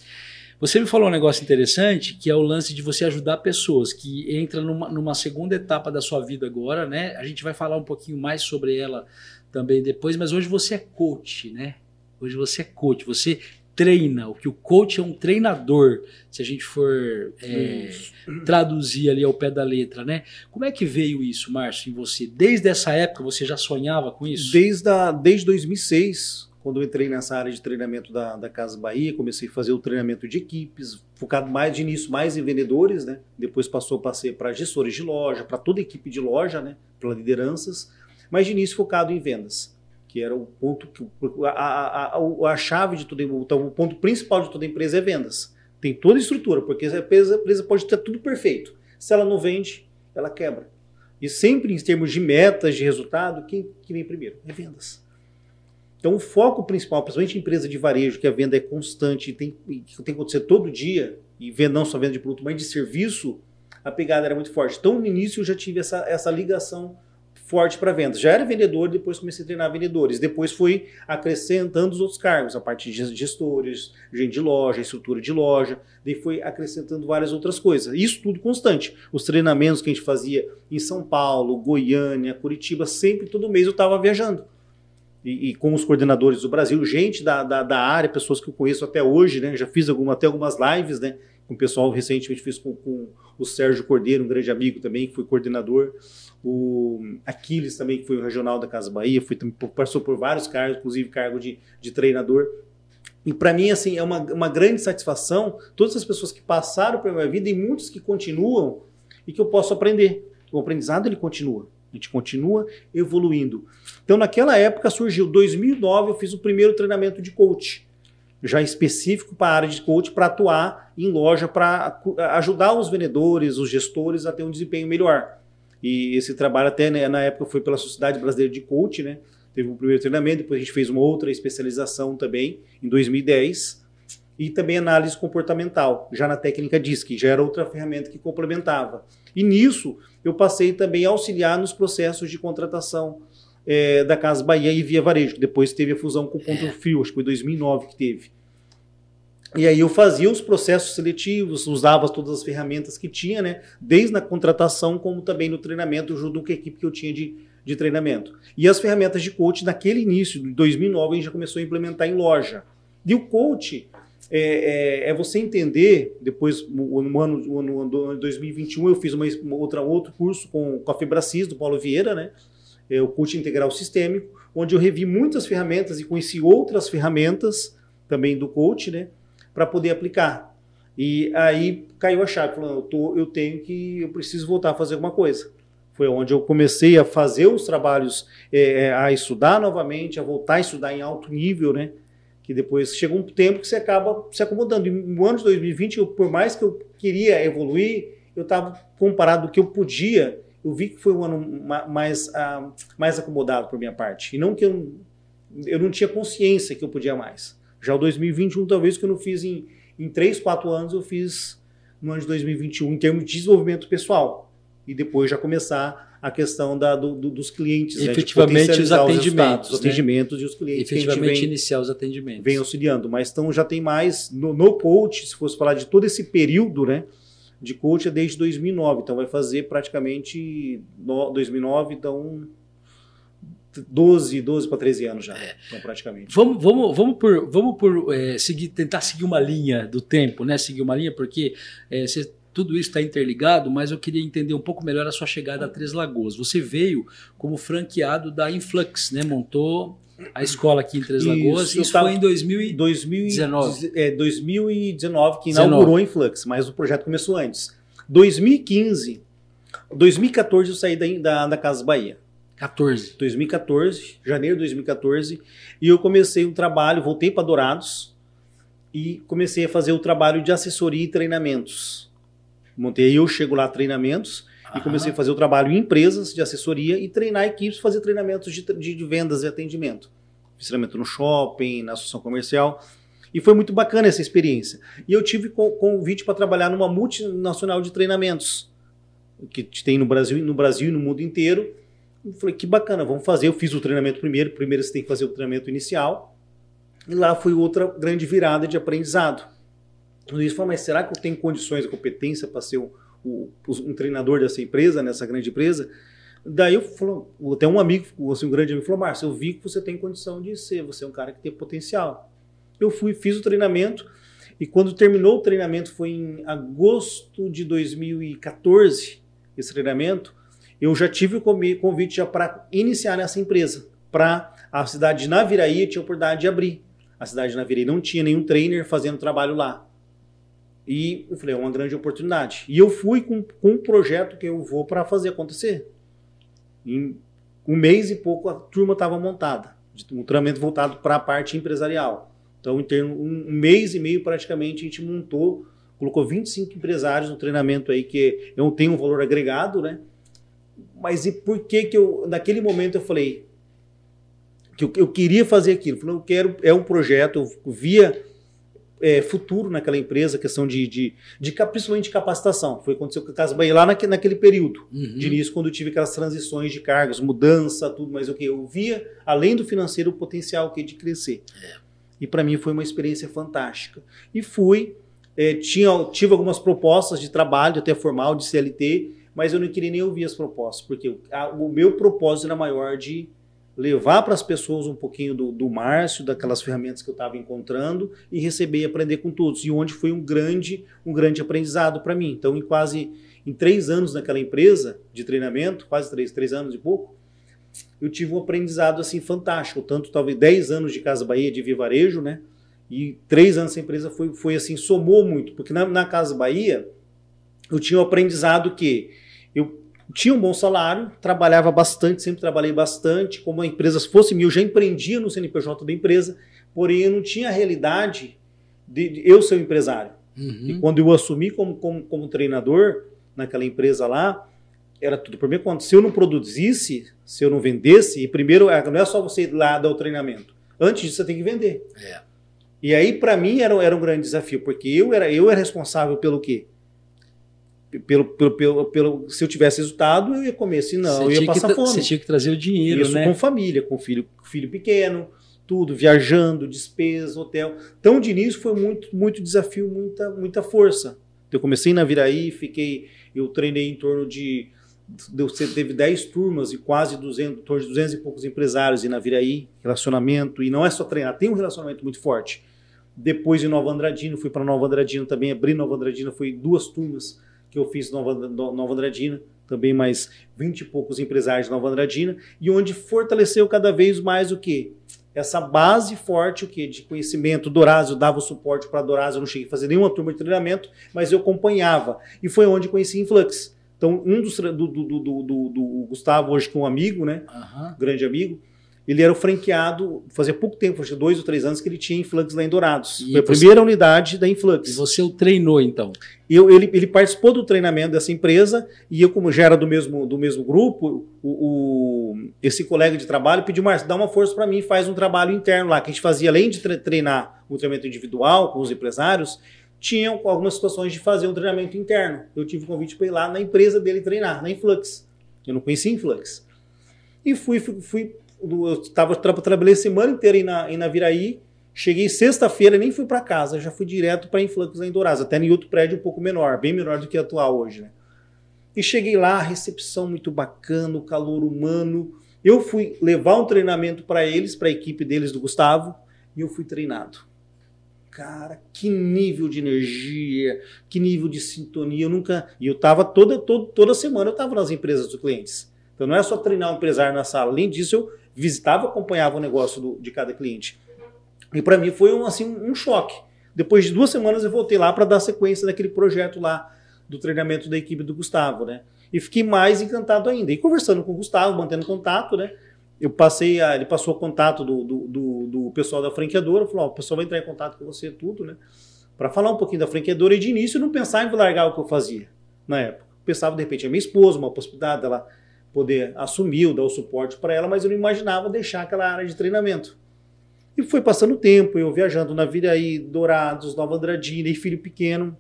Você me falou um negócio interessante, que é o lance de você ajudar pessoas, que entra numa, numa segunda etapa da sua vida agora, né? A gente vai falar um pouquinho mais sobre ela também depois, mas hoje você é coach, né? Hoje você é coach, você treina, o que o coach é um treinador, se a gente for é, traduzir ali ao pé da letra, né? Como é que veio isso, Márcio, em você? Desde essa época você já sonhava com isso? Desde, a, desde 2006, quando eu entrei nessa área de treinamento da, da Casa Bahia, comecei a fazer o treinamento de equipes, focado mais de início mais em vendedores, né? Depois passou a para gestores de loja, para toda a equipe de loja, né? Para lideranças, mas de início focado em vendas, que era o ponto que a, a, a, a chave de tudo, então, o ponto principal de toda empresa é vendas. Tem toda a estrutura, porque a empresa, a empresa pode ter tudo perfeito. Se ela não vende, ela quebra. E sempre em termos de metas, de resultado, quem que vem primeiro? É vendas. Então, o foco principal, principalmente em empresa de varejo, que a venda é constante tem, tem que acontecer todo dia, e venda não só venda de produto, mas de serviço, a pegada era muito forte. Então, no início, eu já tive essa, essa ligação forte para vendas. Já era vendedor, depois comecei a treinar vendedores. Depois fui acrescentando os outros cargos, a parte de gestores, gente de loja, estrutura de loja. Daí fui acrescentando várias outras coisas. Isso tudo constante. Os treinamentos que a gente fazia em São Paulo, Goiânia, Curitiba, sempre, todo mês eu estava viajando e, e, com os coordenadores do Brasil, gente da, da, da, área, pessoas que eu conheço até hoje, né? Já fiz alguma, até algumas lives, né? Com o pessoal, recentemente fiz com, com o Sérgio Cordeiro, um grande amigo também, que foi coordenador. O Aquiles também, que foi o regional da Casa Bahia, foi, passou por vários cargos, inclusive cargo de, de treinador. E para mim, assim, é uma, uma grande satisfação todas as pessoas que passaram pela minha vida e muitos que continuam e que eu posso aprender. O aprendizado, ele continua. A gente continua evoluindo. Então, naquela época surgiu, 2009, eu fiz o primeiro treinamento de coach, já específico para a área de coach, para atuar em loja, para ajudar os vendedores, os gestores a ter um desempenho melhor. E esse trabalho até né, na época foi pela Sociedade Brasileira de Coach, né? Teve um primeiro treinamento, depois a gente fez uma outra especialização também em 2010 e também análise comportamental, já na técnica DISC, já era outra ferramenta que complementava. E nisso eu passei também a auxiliar nos processos de contratação é, da Casa Bahia e Via Varejo, que depois teve a fusão com o Ponto é. Frio, acho que foi 2009 que teve. E aí eu fazia os processos seletivos, usava todas as ferramentas que tinha, né? Desde na contratação, como também no treinamento, junto com a equipe que eu tinha de, de treinamento. E as ferramentas de coach, naquele início, de 2009, a gente já começou a implementar em loja. E o coach é, é, é você entender, depois, no ano, no ano 2021, eu fiz uma, outra, outro curso com, com a Febracis, do Paulo Vieira, né? É, o coach integral sistêmico, onde eu revi muitas ferramentas e conheci outras ferramentas também do coach, né? Para poder aplicar. E aí caiu a chave, falando, eu, tô, eu tenho que, eu preciso voltar a fazer alguma coisa. Foi onde eu comecei a fazer os trabalhos, é, é a estudar novamente, a voltar a estudar em alto nível, né? Que depois chega um tempo que você acaba se acomodando. E no ano de 2020, eu, por mais que eu queria evoluir, eu estava comparado do que eu podia, eu vi que foi um ano mais, uh, mais acomodado por minha parte. E não que eu, eu não tinha consciência que eu podia mais. Já o 2021, talvez, que eu não fiz em, em 3, 4 anos, eu fiz no ano de 2021, em termos de desenvolvimento pessoal. E depois já começar a questão da, do, do, dos clientes. Efetivamente, né, os atendimentos. Os, os atendimentos né? e os clientes. Efetivamente, vem, iniciar os atendimentos. Vem auxiliando. Mas então já tem mais, no, no coach, se fosse falar de todo esse período, né? De coach é desde 2009, então vai fazer praticamente no, 2009, então 12, 12 para 13 anos já, é. então praticamente. Vamos, vamos, vamos por, vamos por é, seguir, tentar seguir uma linha do tempo, né? Seguir uma linha, porque é, você, tudo isso está interligado, mas eu queria entender um pouco melhor a sua chegada a Três Lagoas. Você veio como franqueado da Influx, né? Montou a escola aqui em Três Lagoas. Isso, isso foi em 2019. é, 2019 que inaugurou a Influx, mas o projeto começou antes. 2015, 2014 eu saí da, da, da Casa Bahia. 14. 2014, janeiro de 2014, e eu comecei um trabalho, voltei para Dourados e comecei a fazer o trabalho de assessoria e treinamentos. Montei, eu chego lá treinamentos e comecei a fazer o trabalho em empresas de assessoria e treinar equipes, fazer treinamentos de, de, vendas e atendimento. Fiz treinamento no shopping, na associação comercial. E foi muito bacana essa experiência. E eu tive convite para trabalhar numa multinacional de treinamentos que tem no Brasil, no Brasil e no mundo inteiro. Eu falei, que bacana, vamos fazer. Eu fiz o treinamento primeiro. Primeiro você tem que fazer o treinamento inicial. E lá foi outra grande virada de aprendizado. O Luiz falou, mas será que eu tenho condições competência para ser um o, um treinador dessa empresa, nessa grande empresa. Daí eu falou, até um amigo, assim, um grande amigo falou, Márcio, eu vi que você tem condição de ser, você é um cara que tem potencial. Eu fui, fiz o treinamento e quando terminou o treinamento foi em agosto de 2014, esse treinamento, eu já tive o convite já para iniciar nessa empresa, para a cidade de Naviraí tinha a oportunidade de abrir. A cidade de Naviraí não tinha nenhum trainer fazendo trabalho lá. E eu falei, é uma grande oportunidade. E eu fui com, com um projeto que eu vou para fazer acontecer. Em um mês e pouco a turma estava montada, um treinamento voltado para a parte empresarial. Então, em termos, um mês e meio praticamente a gente montou, colocou 25 empresários no treinamento aí que eu tenho um valor agregado, né? Mas e por que que eu, naquele momento eu falei que eu, eu queria fazer aquilo? Eu falei, eu quero, é um projeto, eu via é, futuro naquela empresa, questão de, de, de, principalmente de capacitação. Foi aconteceu com a Casa Bahia lá naquele, naquele período uhum. de início, quando eu tive aquelas transições de cargos, mudança, tudo, mas o que eu via, além do financeiro, o potencial que de crescer. É. E para mim foi uma experiência fantástica. E fui, é, tinha, tive algumas propostas de trabalho, até formal, de CLT, mas eu não queria nem ouvir as propostas, porque a, o meu propósito era maior de levar para as pessoas um pouquinho do, do Márcio, daquelas ferramentas que eu estava encontrando e receber e aprender com todos. E onde foi um grande, um grande aprendizado para mim. Então, em quase em três anos naquela empresa de treinamento, quase três, três anos e pouco, eu tive um aprendizado assim fantástico. Tanto talvez dez anos de Casa Bahia de Vivarejo, né? E três anos essa empresa foi, foi assim, somou muito. Porque na, na Casa Bahia, eu tinha um aprendizado que eu tinha um bom salário, trabalhava bastante, sempre trabalhei bastante. Como a empresa fosse minha, eu já empreendia no CNPJ da empresa, porém eu não tinha a realidade de, de eu ser um empresário. Uhum. E quando eu assumi como, como, como, treinador naquela empresa lá, era tudo por minha conta. Se eu não produzisse, se eu não vendesse, e primeiro é, não é só você ir lá dar o treinamento. Antes disso, você tem que vender. É. E aí, para mim, era, era um grande desafio, porque eu era, eu era responsável pelo quê? Pelo, pelo, pelo, pelo, se eu tivesse resultado, eu ia comer, se não, eu ia passar fome. Você tinha que trazer o dinheiro, Isso né? com família, com filho, filho pequeno, tudo, viajando, despesa, hotel. Então, de início foi muito, muito desafio, muita, muita força. Eu comecei na Viraí, fiquei, eu treinei em torno de você teve 10 turmas e quase 200, 200 e poucos empresários e na Viraí, relacionamento, e não é só treinar, tem um relacionamento muito forte. Depois em Nova Andradina, fui para Nova Andradina também, abri Nova Andradina, foi duas turmas que eu fiz Nova, Nova Andradina, também mais 20 e poucos empresários de Nova Andradina, e onde fortaleceu cada vez mais o que? Essa base forte o que de conhecimento. Dorazio dava o suporte para Dorazio, eu não cheguei a fazer nenhuma turma de treinamento, mas eu acompanhava. E foi onde conheci Influx. Então, um dos do, do, do, do, Gustavo, hoje que é um amigo, né? Grande amigo, ele era o franqueado, fazia pouco tempo, acho dois ou três anos, que ele tinha Influx lá em Dourados. E Foi a primeira unidade da Influx. E você o treinou, então? Eu, ele, ele participou do treinamento dessa empresa e eu, como já era do mesmo, do mesmo grupo, o, o esse colega de trabalho pediu, Márcio, dá uma força para mim faz um trabalho interno lá, que a gente fazia, além de treinar o treinamento individual com os empresários, tinham algumas situações de fazer um treinamento interno. Eu tive o convite para ir lá na empresa dele treinar, na Influx. Eu não conhecia Influx. E fui, fui, fui eu tava, trabalhei semana inteira em, na, em Naviraí, cheguei sexta-feira, nem fui para casa, já fui direto para lá em Dourados, até em outro prédio um pouco menor, bem menor do que atual hoje, né? E cheguei lá, recepção muito bacana, o calor humano. Eu fui levar um treinamento para eles, para a equipe deles do Gustavo, e eu fui treinado. Cara, que nível de energia, que nível de sintonia. Eu nunca. E eu tava toda, toda, toda semana, eu tava nas empresas dos clientes. Então não é só treinar um empresário na sala. Além disso, eu visitava, acompanhava o negócio do, de cada cliente. E para mim foi um, assim, um choque. Depois de duas semanas eu voltei lá para dar sequência daquele projeto lá do treinamento da equipe do Gustavo, né? E fiquei mais encantado ainda. E conversando com o Gustavo, mantendo contato, né? Eu passei, a, ele passou o contato do, do, do, do pessoal da franqueadora, falou: oh, o pessoal vai entrar em contato com você, tudo, né? Para falar um pouquinho da franqueadora e de início não pensar em largar o que eu fazia na época. Pensava de repente a minha esposa, uma possibilidade dela poder assumir ou dar o suporte para ela, mas eu não imaginava deixar aquela área de treinamento. E foi passando o tempo, eu viajando na Viraí, Dourados, Nova Andradina e filho pequeno.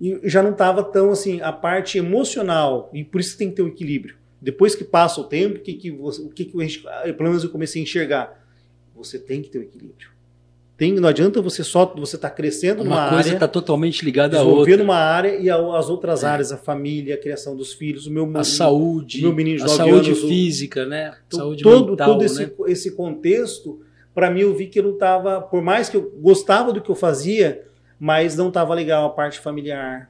E já não estava tão assim, a parte emocional, e por isso tem que ter um equilíbrio. Depois que passa o tempo, o que, que, você, o que, que eu, pelo menos eu comecei a enxergar? Você tem que ter um equilíbrio. Tem, não adianta você só você estar tá crescendo uma numa coisa está totalmente ligada à outra. uma área e as outras é. áreas, a família, a criação dos filhos, o meu a saúde, meu menino de a saúde anos, física, né? Então, saúde todo, mental, todo esse, né? esse contexto, para mim eu vi que eu não estava, por mais que eu gostava do que eu fazia, mas não estava legal a parte familiar,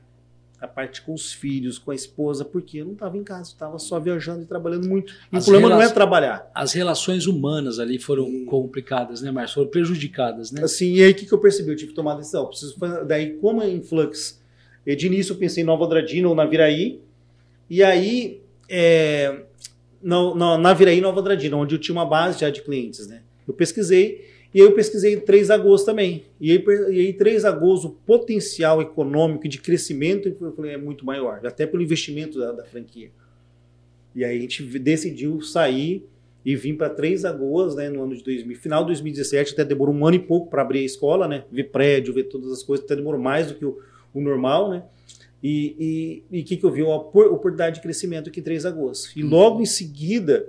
a parte com os filhos, com a esposa, porque eu não estava em casa, estava só viajando e trabalhando muito. E o problema não é trabalhar. As relações humanas ali foram e... complicadas, né, Márcio? Foram prejudicadas, né? Assim, e aí o que, que eu percebi? Eu tive que tomar decisão. Preciso. Daí, como é influx, de início eu pensei em Nova Andradina ou na Viraí, e aí, é... na, na, na Viraí Nova Andradina, onde eu tinha uma base já de clientes, né? Eu pesquisei e aí eu pesquisei Três Lagoas também. E aí, e aí Três Lagoas, o potencial econômico de crescimento falei, é muito maior, até pelo investimento da, da franquia. E aí a gente decidiu sair e vim para Três Lagoas né, no ano de 2000, final de 2017, até demorou um ano e pouco para abrir a escola, né? Ver prédio, ver todas as coisas, até demorou mais do que o, o normal, né? E o que, que eu vi? Uma oportunidade de crescimento aqui em Três Lagoas. E logo em seguida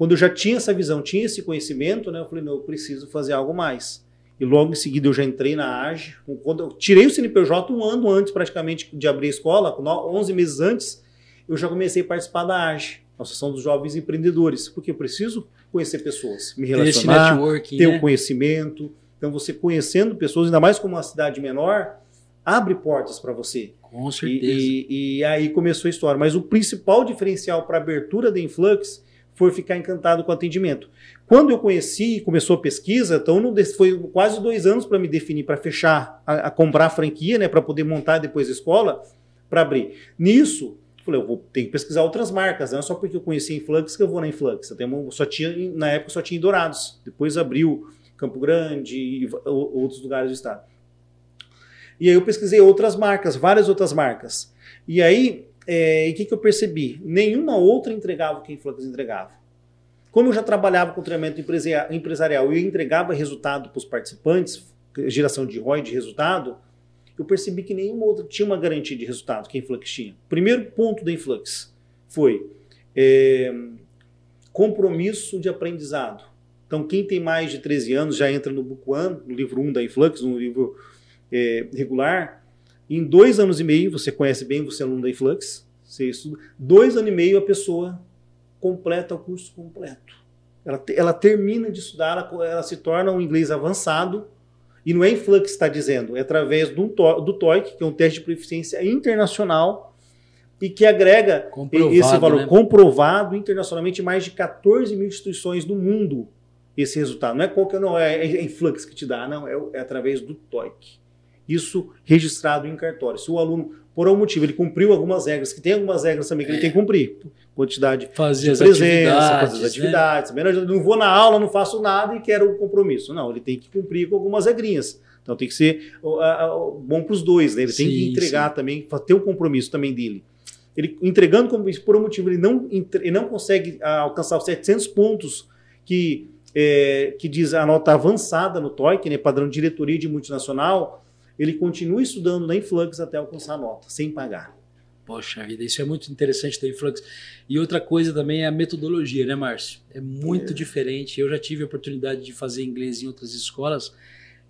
quando eu já tinha essa visão, tinha esse conhecimento, né, eu falei, não, eu preciso fazer algo mais. E logo em seguida eu já entrei na AGE. Quando eu tirei o CNPJ um ano antes, praticamente, de abrir a escola, 11 meses antes, eu já comecei a participar da AGE, Associação dos Jovens Empreendedores, porque eu preciso conhecer pessoas, me relacionar, ter o né? conhecimento. Então, você conhecendo pessoas, ainda mais como uma cidade menor, abre portas para você. Com certeza. E, e, e, aí começou a história. Mas o principal diferencial para a abertura da Influx foi ficar encantado com o atendimento. Quando eu conheci e começou a pesquisa, então não, foi quase dois anos para me definir, para fechar, a, a, comprar a franquia, né, para poder montar depois a escola, para abrir. Nisso, falei, eu vou ter que pesquisar outras marcas, não é só porque eu conheci a Influx que eu vou na Influx. Eu só tinha, na época só tinha em Dourados, depois abriu Campo Grande e outros lugares do estado. E aí eu pesquisei outras marcas, várias outras marcas. E aí é, e o que, que eu percebi? Nenhuma outra entregava o que a Influx entregava. Como eu já trabalhava com treinamento empresarial e entregava resultado para os participantes, geração de ROI de resultado, eu percebi que nenhuma outra tinha uma garantia de resultado que a Influx tinha. Primeiro ponto da Influx foi é, compromisso de aprendizado. Então, quem tem mais de 13 anos já entra no Book One, no livro 1 da Influx, no livro é, regular, em dois anos e meio, você conhece bem, você é aluno da Influx, Você estuda dois anos e meio a pessoa completa o curso completo. Ela, ela termina de estudar, ela, ela, se torna um inglês avançado. E não é Influx que está dizendo, é através do, do TOEIC, que é um teste de proficiência internacional e que agrega comprovado, esse valor né? comprovado internacionalmente em mais de 14 mil instituições do mundo esse resultado. Não é qualquer não é, é Influx que te dá, não, é, é através do TOEIC. Isso registrado em cartório. Se o aluno, por algum motivo, ele cumpriu algumas regras, que tem algumas regras também que é. ele tem que cumprir. Quantidade fazer de presença, fazer as atividades. Né? Eu não vou na aula, não faço nada e quero o compromisso. Não, ele tem que cumprir com algumas regrinhas. Então tem que ser uh, uh, bom para os dois, né? Ele sim, tem que entregar sim. também, ter o um compromisso também dele. Ele entregando compromisso por um motivo, ele não, ele não consegue uh, alcançar os 700 pontos que, é, que diz a nota avançada no TOEIC, né, padrão de diretoria de multinacional, ele continua estudando na Influx até alcançar a nota, sem pagar. Poxa vida, isso é muito interessante da Influx. E outra coisa também é a metodologia, né, Márcio? É muito é. diferente. Eu já tive a oportunidade de fazer inglês em outras escolas.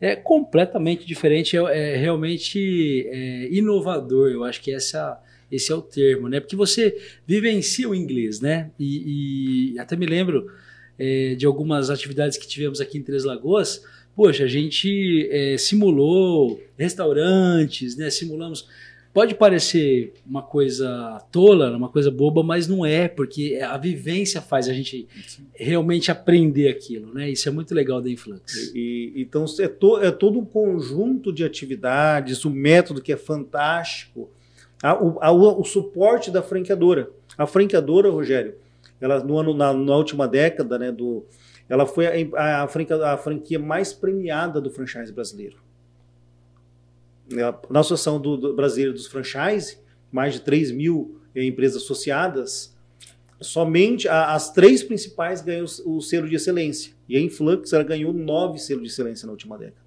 É completamente diferente, é, é realmente é, inovador. Eu acho que essa, esse é o termo, né? Porque você vivencia o inglês, né? E, e até me lembro é, de algumas atividades que tivemos aqui em Três Lagoas poxa, a gente é, simulou restaurantes, né? Simulamos. Pode parecer uma coisa tola, uma coisa boba, mas não é, porque a vivência faz a gente realmente aprender aquilo, né? Isso é muito legal da Influx. E, então é, to, é todo um conjunto de atividades, o método que é fantástico, a, o, a, o, suporte da franqueadora. A franqueadora, Rogério, ela no ano, na, na última década, né, do, ela foi a, a, franquia, a franquia mais premiada do franchise brasileiro. Na Associação do, do Brasileiro dos Franchise, mais de 3 mil eh, empresas associadas, somente a, as três principais ganham o, o, selo de excelência. E a Influx ela ganhou nove selos de excelência na última década.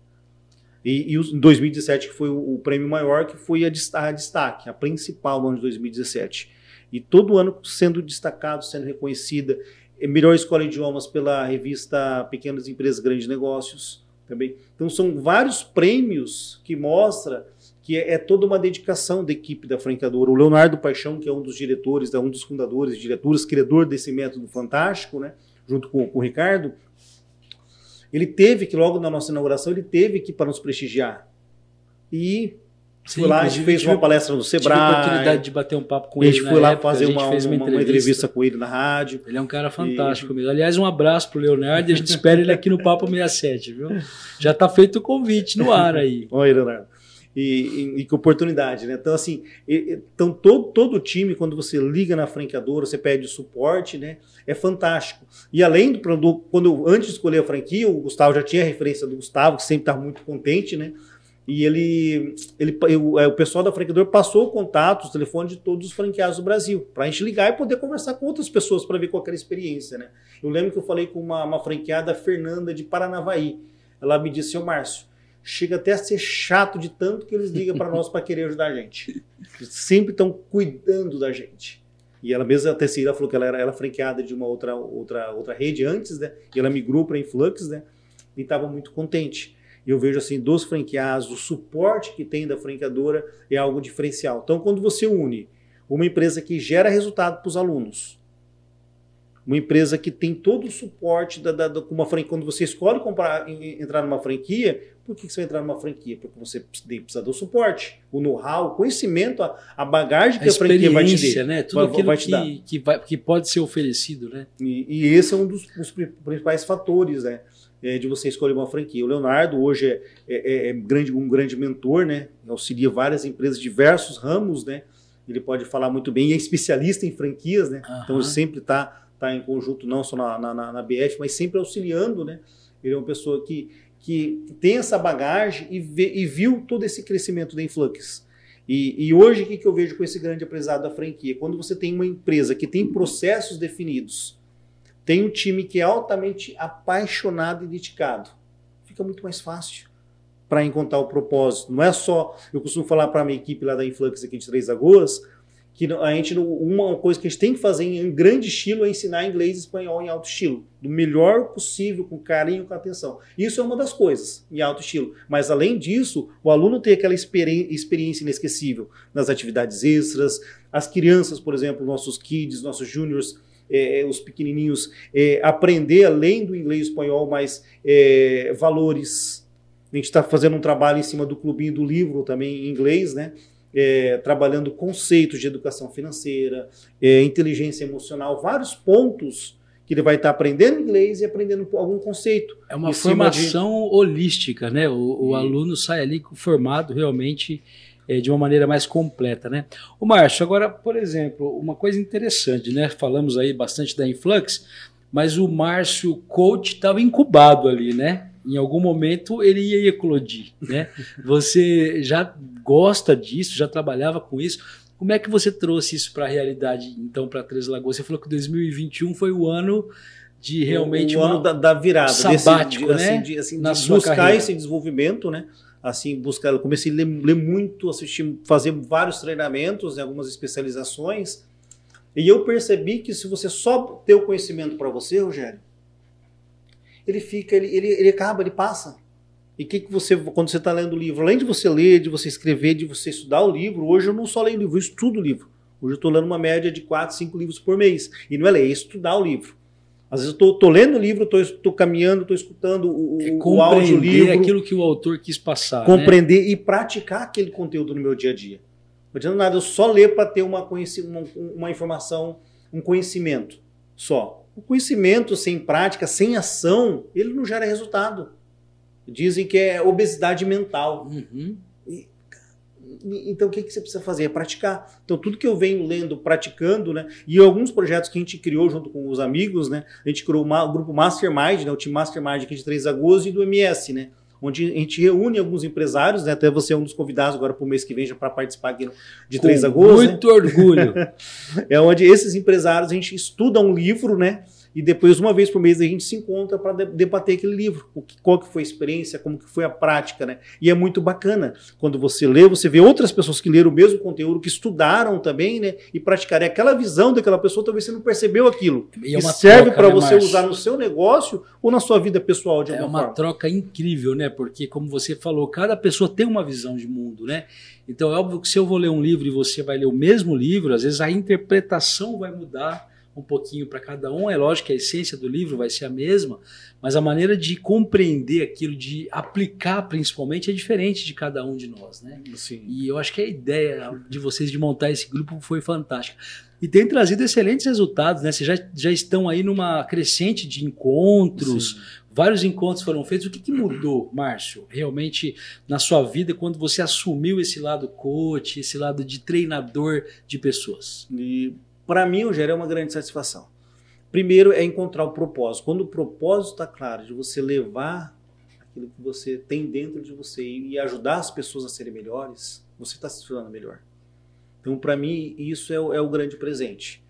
E, e em 2017, que foi o, o, prêmio maior, que foi a, a destaque, a principal no ano de 2017. E todo ano sendo destacado, sendo reconhecida. É melhor escola de idiomas pela revista Pequenas Empresas Grandes Negócios também. Então são vários prêmios que mostra que é, é, toda uma dedicação da equipe da franqueadora. O Leonardo Paixão, que é um dos diretores, é um dos fundadores, diretores, criador desse método fantástico, né, junto com, com o Ricardo, ele teve que, logo na nossa inauguração, ele teve que para nos prestigiar. E Sim, foi lá, a gente fez uma palestra no Sebrae. Tive a oportunidade de bater um papo com ele. A gente foi lá época, fazer uma, uma, entrevista. uma, entrevista. com ele na rádio. Ele é um cara fantástico e... mesmo. Aliás, um abraço pro Leonardo e a gente espera ele aqui no Papo 67, viu? Já está feito o convite no ar aí. Oi, Leonardo. E, e, e, que oportunidade, né? Então, assim, então todo, todo time, quando você liga na franqueadora, você pede suporte, né? É fantástico. E além do produto, quando eu, antes de escolher a franquia, o Gustavo já tinha a referência do Gustavo, que sempre está muito contente, né? E ele, ele é, o pessoal da franqueadora passou o contato, os telefones de todos os franqueados do Brasil, para a gente ligar e poder conversar com outras pessoas para ver qual era a experiência. Né? Eu lembro que eu falei com uma, uma franqueada, Fernanda, de Paranavaí. Ela me disse, seu Márcio, chega até a ser chato de tanto que eles ligam para nós para querer ajudar a gente. Eles sempre estão cuidando da gente. E ela mesma, a Tessira, falou que ela era, ela franqueada de uma outra, outra, outra rede antes, né? E ela migrou para Influx, né? E estava muito contente. E eu vejo assim, dos franqueados, o suporte que tem da franqueadora é algo diferencial. Então, quando você une uma empresa que gera resultado para os alunos, uma empresa que tem todo o suporte da, da, da uma franquia. Quando você escolhe comprar, entrar numa franquia, por que você vai entrar numa franquia? Porque você precisa do suporte, o know-how, o conhecimento, a, a bagagem que a, a franquia vai te dar. Né? Tudo vai, aquilo vai te que, dar. Que, vai, que pode ser oferecido. Né? E, e esse é um dos, dos principais fatores. Né? É, de você escolher uma franquia. O Leonardo hoje é, é, é, é grande, um grande mentor, né? Auxilia várias empresas, diversos ramos, né? Ele pode falar muito bem e é especialista em franquias, né? Uhum. Então ele sempre está tá em conjunto, não só na, na, na, BF, mas sempre auxiliando, né? Ele é uma pessoa que, que tem essa bagagem e, vê, e viu todo esse crescimento da Influx. E, e hoje, o que, que eu vejo com esse grande aprendizado da franquia? Quando você tem uma empresa que tem processos definidos, tem um time que é altamente apaixonado e dedicado. Fica muito mais fácil para encontrar o propósito. Não é só, eu costumo falar para a minha equipe lá da Influx aqui de Três Lagoas, que a gente uma coisa que a gente tem que fazer em grande estilo é ensinar inglês e espanhol em alto estilo, do melhor possível, com carinho, com atenção. Isso é uma das coisas em alto estilo. Mas além disso, o aluno tem aquela experiência inesquecível nas atividades extras, as crianças, por exemplo, nossos kids, nossos juniors, é, é, os pequenininhos, é, aprender além do inglês e espanhol mais é, valores. A gente está fazendo um trabalho em cima do clubinho do livro também em inglês, né? é, trabalhando conceitos de educação financeira, é, inteligência emocional, vários pontos que ele vai estar aprendendo inglês e aprendendo algum conceito. É uma formação de... holística, né? O, o aluno sai ali formado realmente é, de uma maneira mais completa, né? O Márcio, agora, por exemplo, uma coisa interessante, né? Falamos aí bastante da Influx, mas o Márcio coach estava incubado ali, né? Em algum momento ele ia eclodir, né? Você já gosta disso, já trabalhava com isso. Como é que você trouxe isso para a realidade, então, para Três Lagoas? Você falou que 2021 foi o ano de realmente o, o ano da, da, virada, sabático, desse, né? Assim, de, assim, de buscar carreira. esse desenvolvimento, né? Assim, buscar, eu comecei a ler, ler muito, assistir, fazer vários treinamentos, né, algumas especializações, e eu percebi que se você só ter o conhecimento para você, Rogério, ele fica, ele, ele, ele acaba, ele passa. E que, que você, quando você está lendo o livro, além de você ler, de você escrever, de você estudar o livro, hoje eu não só leio livro, eu estudo o livro. Hoje eu estou lendo uma média de 4, 5 livros por mês. E não é ler, é estudar o livro. Às vezes eu estou lendo o livro, estou caminhando, estou escutando o, é o audiolivro. aquilo que o autor quis passar. Né? Compreender né? e praticar aquele conteúdo no meu dia a dia. Não adianta nada eu só ler para ter uma, uma, uma informação, um conhecimento só. O conhecimento sem prática, sem ação, ele não gera resultado. Dizem que é obesidade mental. Uhum. Então o que, que você precisa fazer? É praticar. Então tudo que eu venho lendo, praticando, né? E alguns projetos que a gente criou junto com os amigos, né? A gente criou o grupo Mastermind, né? O time Mastermind aqui de Três Lagoas e do MS, né? Onde a gente reúne alguns empresários, né? Até você é um dos convidados agora para o mês que vem já para participar aqui de Três Lagoas. Né? Muito né? orgulho. é onde esses empresários a gente estuda um livro, né? E depois uma vez por mês a gente se encontra para debater aquele livro, o que, qual que foi a experiência, como que foi a prática, né? E é muito bacana quando você lê, você vê outras pessoas que leram o mesmo conteúdo, que estudaram também, né? E praticaram. aquela visão daquela pessoa, talvez você não percebeu aquilo. E, é serve para né, você usar no seu negócio ou na sua vida pessoal de alguma forma. É uma forma. troca incrível, né? Porque como você falou, cada pessoa tem uma visão de mundo, né? Então é óbvio que se eu vou ler um livro e você vai ler o mesmo livro, às vezes a interpretação vai mudar um pouquinho para cada um. É lógico que a essência do livro vai ser a mesma, mas a maneira de compreender aquilo, de aplicar principalmente, é diferente de cada um de nós, né? Sim. E eu acho que a ideia de vocês de montar esse grupo foi fantástica. E tem trazido excelentes resultados, né? Vocês já, já estão aí numa crescente de encontros, Sim. vários encontros foram feitos. O que, que mudou, Márcio, realmente na sua vida quando você assumiu esse lado coach, esse lado de treinador de pessoas? E para mim, Rogério, é uma grande satisfação. Primeiro é encontrar o propósito. Quando o propósito está claro de você levar aquilo que você tem dentro de você e ajudar as pessoas a serem melhores, você está se tornando melhor. Então, para mim, isso é o, é o grande presente.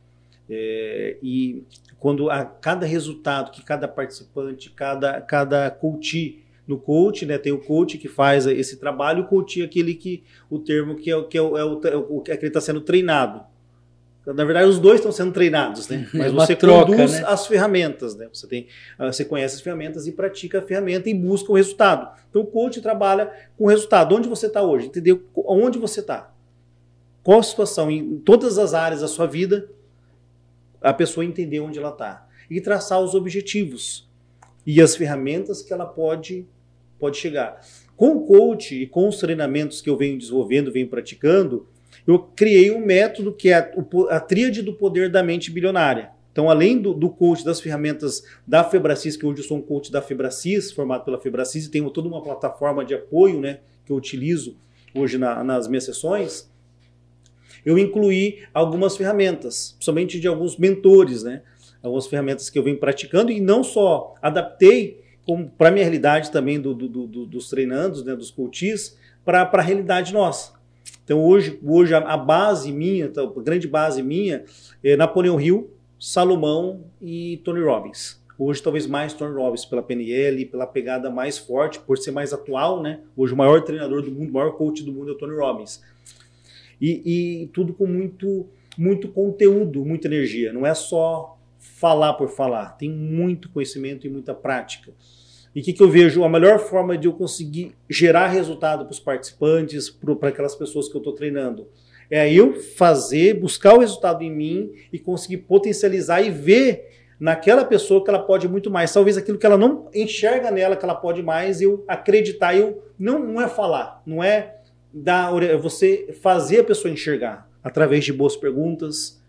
É, e quando a cada resultado que cada participante, cada, cada coach no coach, né, tem o coach que faz esse trabalho, o coach é aquele que o termo que é, que é, o, é, o, é, o, é que ele está sendo treinado. Na verdade, os dois estão sendo treinados, né? Mas é você troca, conduz né? as ferramentas, né? Você, tem, ah, você conhece as ferramentas e pratica a ferramenta e busca o resultado. Então, o coach trabalha com o resultado. Onde você está hoje? Entendeu? Onde você está? Qual a situação? Em todas as áreas da sua vida, a pessoa entender onde ela está. E traçar os objetivos e as ferramentas que ela pode, pode chegar. Com o coach e com os treinamentos que eu venho desenvolvendo, venho praticando, eu criei um método que é a, tríade do poder da mente bilionária. Então, além do, do coach das ferramentas da Febracis, que hoje eu sou um coach da Febracis, formado pela Febracis, e tenho toda uma plataforma de apoio né, que eu utilizo hoje na, nas minhas sessões, eu incluí algumas ferramentas, principalmente de alguns mentores, né? Algumas ferramentas que eu venho praticando e não só adaptei para a minha realidade também do, do, do, dos treinandos, né, dos coaches, para a realidade nossa. Então hoje, hoje a, base minha, então, a grande base minha é Napoleão Hill, Salomão e Tony Robbins. Hoje talvez mais Tony Robbins pela PNL, pela pegada mais forte, por ser mais atual, né? Hoje o maior treinador do mundo, o maior coach do mundo é o Tony Robbins. E, e tudo com muito, muito conteúdo, muita energia. Não é só falar por falar, tem muito conhecimento e muita prática. E o que, que eu vejo? A melhor forma de eu conseguir gerar resultado para os participantes, para aquelas pessoas que eu estou treinando, é eu fazer, buscar o resultado em mim e conseguir potencializar e ver naquela pessoa que ela pode muito mais. Talvez aquilo que ela não enxerga nela que ela pode mais, eu acreditar, eu não, não é falar, não é dar, é você fazer a pessoa enxergar através de boas perguntas,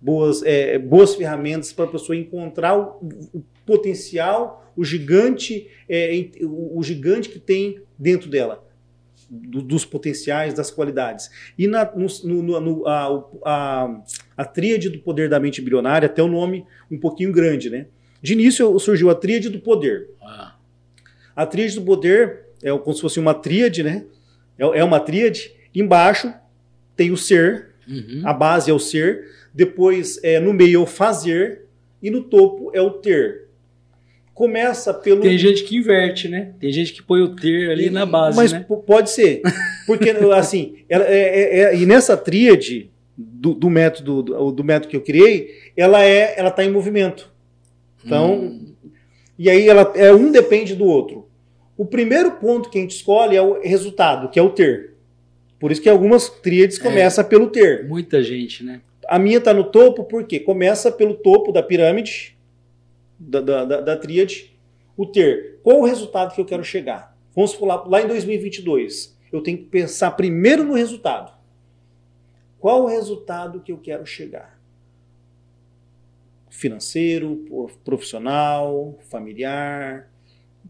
boas, é, boas ferramentas para a pessoa encontrar o, o, potencial, o gigante, é, o, gigante que tem dentro dela, do, dos potenciais, das qualidades. E na, no, no, no, a, a, a tríade do poder da mente bilionária, até o nome um pouquinho grande, né? De início surgiu a tríade do poder. Ah. A tríade do poder é como se fosse uma tríade, né? É, é uma tríade. Embaixo tem o ser, uhum. a base é o ser depois é, no meio é o fazer e no topo é o ter. Começa pelo. Tem gente que inverte, né? Tem gente que põe o ter ali e, na base. Mas né? pode ser. Porque, assim, ela é, é, é, e nessa tríade do, do método do, do, método que eu criei, ela é ela está em movimento. Então, hum. e aí ela é um depende do outro. O primeiro ponto que a gente escolhe é o resultado, que é o ter. Por isso que algumas tríades é. começam pelo ter. Muita gente, né? A minha está no topo porque começa pelo topo da pirâmide, da, da, da, da tríade, o ter. Qual o resultado que eu quero chegar? Vamos pular lá em 2022. Eu tenho que pensar primeiro no resultado. Qual o resultado que eu quero chegar? Financeiro, profissional, familiar,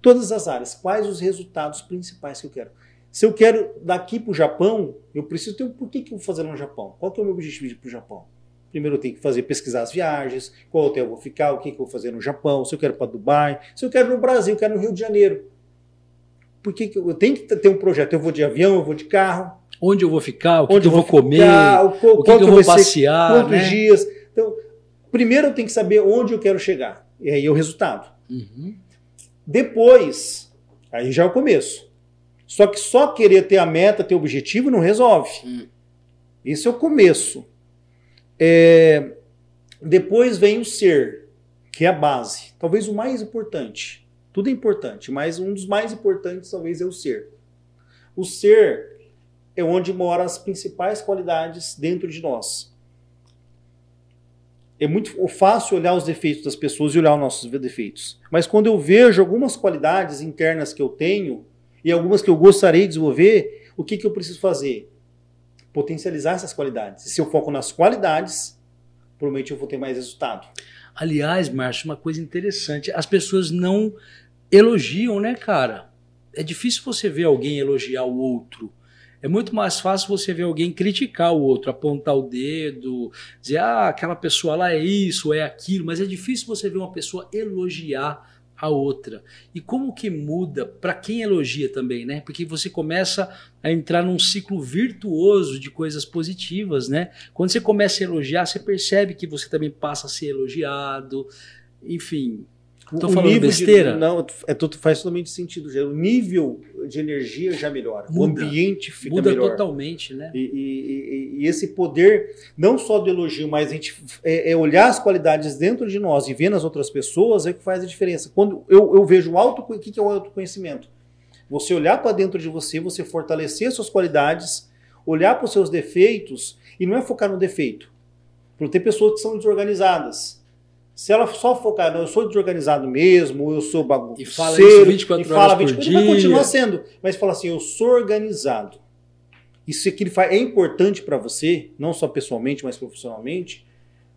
todas as áreas. Quais os resultados principais que eu quero? Se eu quero daqui para o Japão, eu preciso ter um por que, eu vou fazer no Japão? Qual que é o meu objetivo para o Japão? Primeiro eu tenho que fazer pesquisar as viagens, qual hotel eu vou ficar, o que, que eu vou fazer no Japão, se eu quero para Dubai, se eu quero no Brasil, eu quero no Rio de Janeiro. Por que, que eu, tenho que ter um projeto? Eu vou de avião, eu vou de carro. Onde eu vou ficar, o que, que eu vou comer, ficar, o, o que, que, eu vou passear. Ser, quantos né? dias. Então, primeiro eu tenho que saber onde eu quero chegar. E aí é o resultado. Uhum. Depois, aí já é o começo. Só que só querer ter a meta, ter o objetivo, não resolve. Hum. Esse é o começo. É... Depois vem o ser, que é a base. Talvez o mais importante. Tudo é importante, mas um dos mais importantes talvez é o ser. O ser é onde moram as principais qualidades dentro de nós. É muito fácil olhar os defeitos das pessoas e olhar os nossos defeitos. Mas quando eu vejo algumas qualidades internas que eu tenho, e algumas que eu gostaria de desenvolver, o que, que eu preciso fazer? Potencializar essas qualidades. E se eu foco nas qualidades, provavelmente eu vou ter mais resultado. Aliás, Márcio, uma coisa interessante: as pessoas não elogiam, né, cara? É difícil você ver alguém elogiar o outro. É muito mais fácil você ver alguém criticar o outro, apontar o dedo, dizer, ah, aquela pessoa lá é isso, é aquilo, mas é difícil você ver uma pessoa elogiar a outra. E como que muda para quem elogia também, né? Porque você começa a entrar num ciclo virtuoso de coisas positivas, né? Quando você começa a elogiar, você percebe que você também passa a ser elogiado. Enfim, Estou falando besteira? De, não, é, tudo, faz totalmente sentido. Já. O nível de energia já melhora. Muda, o ambiente fica muda melhor. Muda totalmente, né? E, e, e, esse poder, não só do elogio, mas a gente é, é, olhar as qualidades dentro de nós e ver nas outras pessoas é que faz a diferença. Quando eu, eu vejo o auto, o que é o autoconhecimento? Você olhar para dentro de você, você fortalecer suas qualidades, olhar para os seus defeitos e não é focar no defeito. Porque tem pessoas que são desorganizadas se ela só focar, não, eu sou desorganizado mesmo, eu sou bagunceiro, e fala isso 24 e fala 24 horas vai continuar sendo, mas fala assim, eu sou organizado. Isso que ele faz é importante para você, não só pessoalmente, mas profissionalmente,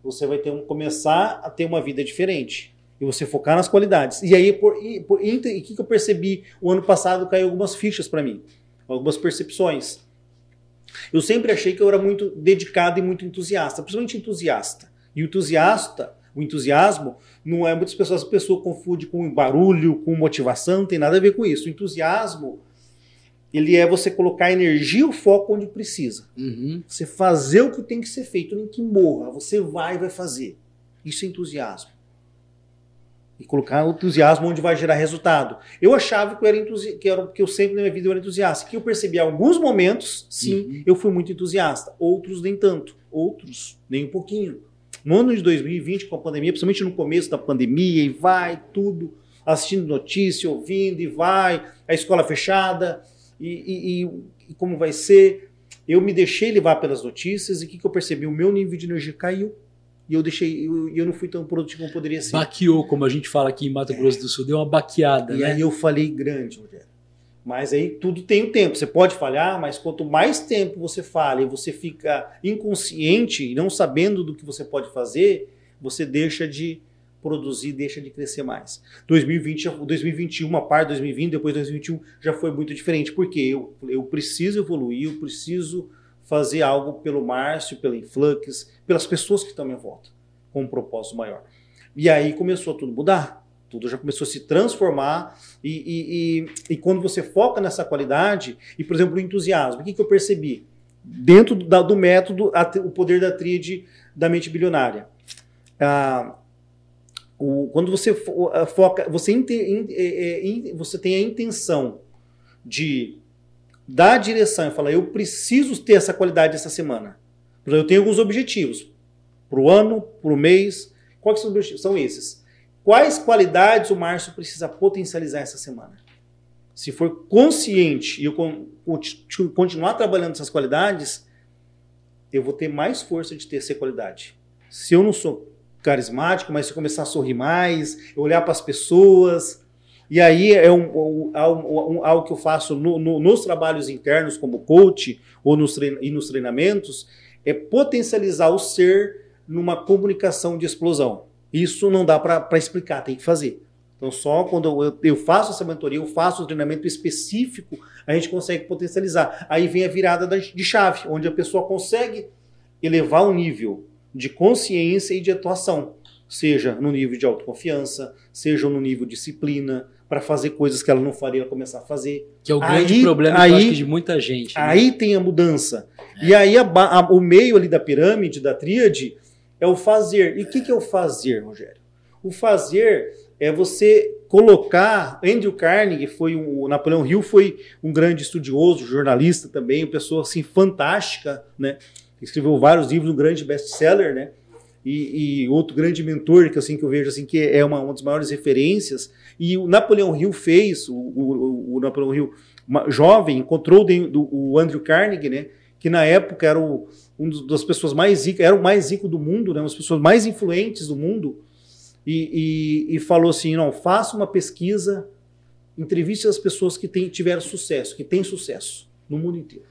você vai ter um, começar a ter uma vida diferente. E você focar nas qualidades. E aí, por, e o que, que eu percebi? O ano passado caiu algumas fichas para mim, algumas percepções. Eu sempre achei que eu era muito dedicado e muito entusiasta, principalmente entusiasta. E entusiasta, o entusiasmo não é muitas pessoas a pessoa confunde com barulho, com motivação, não tem nada a ver com isso. O entusiasmo ele é você colocar energia e o foco onde precisa. Uhum. Você fazer o que tem que ser feito, nem que morra. Você vai e vai fazer. Isso é entusiasmo. e colocar o entusiasmo onde vai gerar resultado. Eu achava que eu era entusi que, era, que eu sempre na minha vida eu era entusiasta, que eu percebi alguns momentos, sim, uhum. eu fui muito entusiasta, outros nem tanto, outros nem um pouquinho. No ano de 2020, com a pandemia, principalmente no começo da pandemia, e vai tudo, assistindo notícia, ouvindo, e vai, a escola fechada, e, e, e como vai ser. Eu me deixei levar pelas notícias e o que, que eu percebi? O meu nível de energia caiu e eu deixei, eu, eu não fui tão produtivo como poderia ser. Baqueou, como a gente fala aqui em Mato Grosso do Sul, deu uma baqueada. E né? aí eu falei grande, Rogério. Mas aí tudo tem o tempo. Você pode falhar, mas quanto mais tempo você falha e você fica inconsciente e não sabendo do que você pode fazer, você deixa de produzir, deixa de crescer mais. 2020, 2021, a parte de 2020, depois 2021 já foi muito diferente, porque eu, eu preciso evoluir, eu preciso fazer algo pelo Márcio, pela Influx, pelas pessoas que estão à minha volta, com um propósito maior. E aí começou tudo mudar, tudo já começou a se transformar, e, e, e, e quando você foca nessa qualidade, e por exemplo, o entusiasmo, o que, que eu percebi? Dentro do, da, do método, a, o poder da tríade da mente bilionária. Ah, o, quando você foca, você, in, é, é, você tem a intenção de dar a direção e falar, eu preciso ter essa qualidade essa semana. Eu tenho alguns objetivos para o ano, para o mês. Quais são os objetivos? São esses. Quais qualidades o Márcio precisa potencializar essa semana? Se for consciente e eu continuar trabalhando essas qualidades, eu vou ter mais força de ter essa qualidade. Se eu não sou carismático, mas se eu começar a sorrir mais, olhar para as pessoas, e aí é um, um, um, algo que eu faço no, no, nos trabalhos internos como coach ou nos trein, e nos treinamentos, é potencializar o ser numa comunicação de explosão. Isso não dá para explicar, tem que fazer. Então, só quando eu, eu, faço essa mentoria, eu faço um treinamento específico, a gente consegue potencializar. Aí vem a virada de chave, onde a pessoa consegue elevar o nível de consciência e de atuação, seja no nível de autoconfiança, seja no nível de disciplina, para fazer coisas que ela não faria começar a fazer. Que é o grande aí, problema aí, de muita gente. Né? Aí tem a mudança. É. E aí a, a, o meio ali da pirâmide, da tríade, é o fazer. E o que, que é o fazer, Rogério? O fazer é você colocar. Andrew Carnegie foi um, o Napoleão Hill foi um grande estudioso, jornalista também, uma pessoa assim fantástica, né? Escreveu vários livros, um grande best-seller, né? E, e, outro grande mentor que assim que eu vejo assim que é uma, uma das maiores referências e o Napoleão Hill fez o, o, o Napoleão Hill jovem encontrou o, o Andrew Carnegie né que na época era o, um das pessoas mais ricas era o mais rico do mundo né uma das pessoas mais influentes do mundo e, e, e falou assim não faça uma pesquisa entreviste as pessoas que tem, tiveram sucesso que têm sucesso no mundo inteiro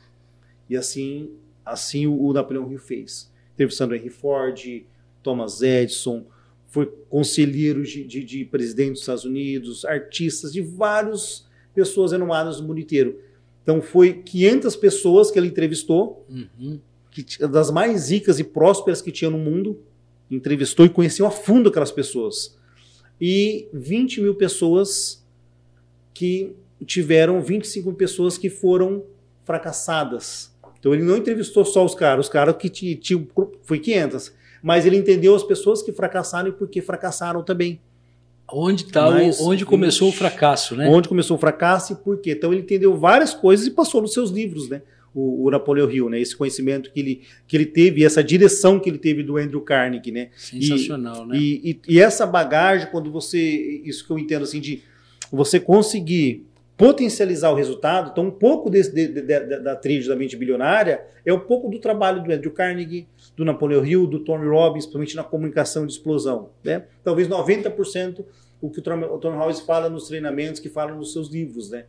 e assim assim o, o Napoleão Hill fez entrevistando Henry Ford Thomas Edison, foi conselheiro de, de, de presidente dos Estados Unidos, artistas, de várias pessoas renomadas no mundo inteiro. Então foi 500 pessoas que ele entrevistou, uhum. Que, das mais ricas e prósperas que tinha no mundo, entrevistou e conheceu a fundo aquelas pessoas. E 20 mil pessoas que tiveram, 25 pessoas que foram fracassadas. Então ele não entrevistou só os caras, os caras que tinham, foi 500 mas ele entendeu as pessoas que fracassaram e por que fracassaram também. Onde tá o, onde começou o fracasso, né? Onde começou o fracasso e por quê? Então ele entendeu várias coisas e passou nos seus livros, né? O, o Napoleão Hill, né? Esse conhecimento que ele, que ele teve, essa direção que ele teve do Andrew Carnegie, né? Sensacional, e, né? E, e, e essa bagagem, quando você, isso que eu entendo assim, de você conseguir potencializar o resultado. Então, um pouco desse, de, de, de, da trilha da mente bilionária é um pouco do trabalho do Andrew Carnegie, do Napoleão Hill, do Tony Robbins, principalmente na comunicação de explosão. Né? Talvez 90% o que o Tony Robbins fala nos treinamentos, que fala nos seus livros. Né?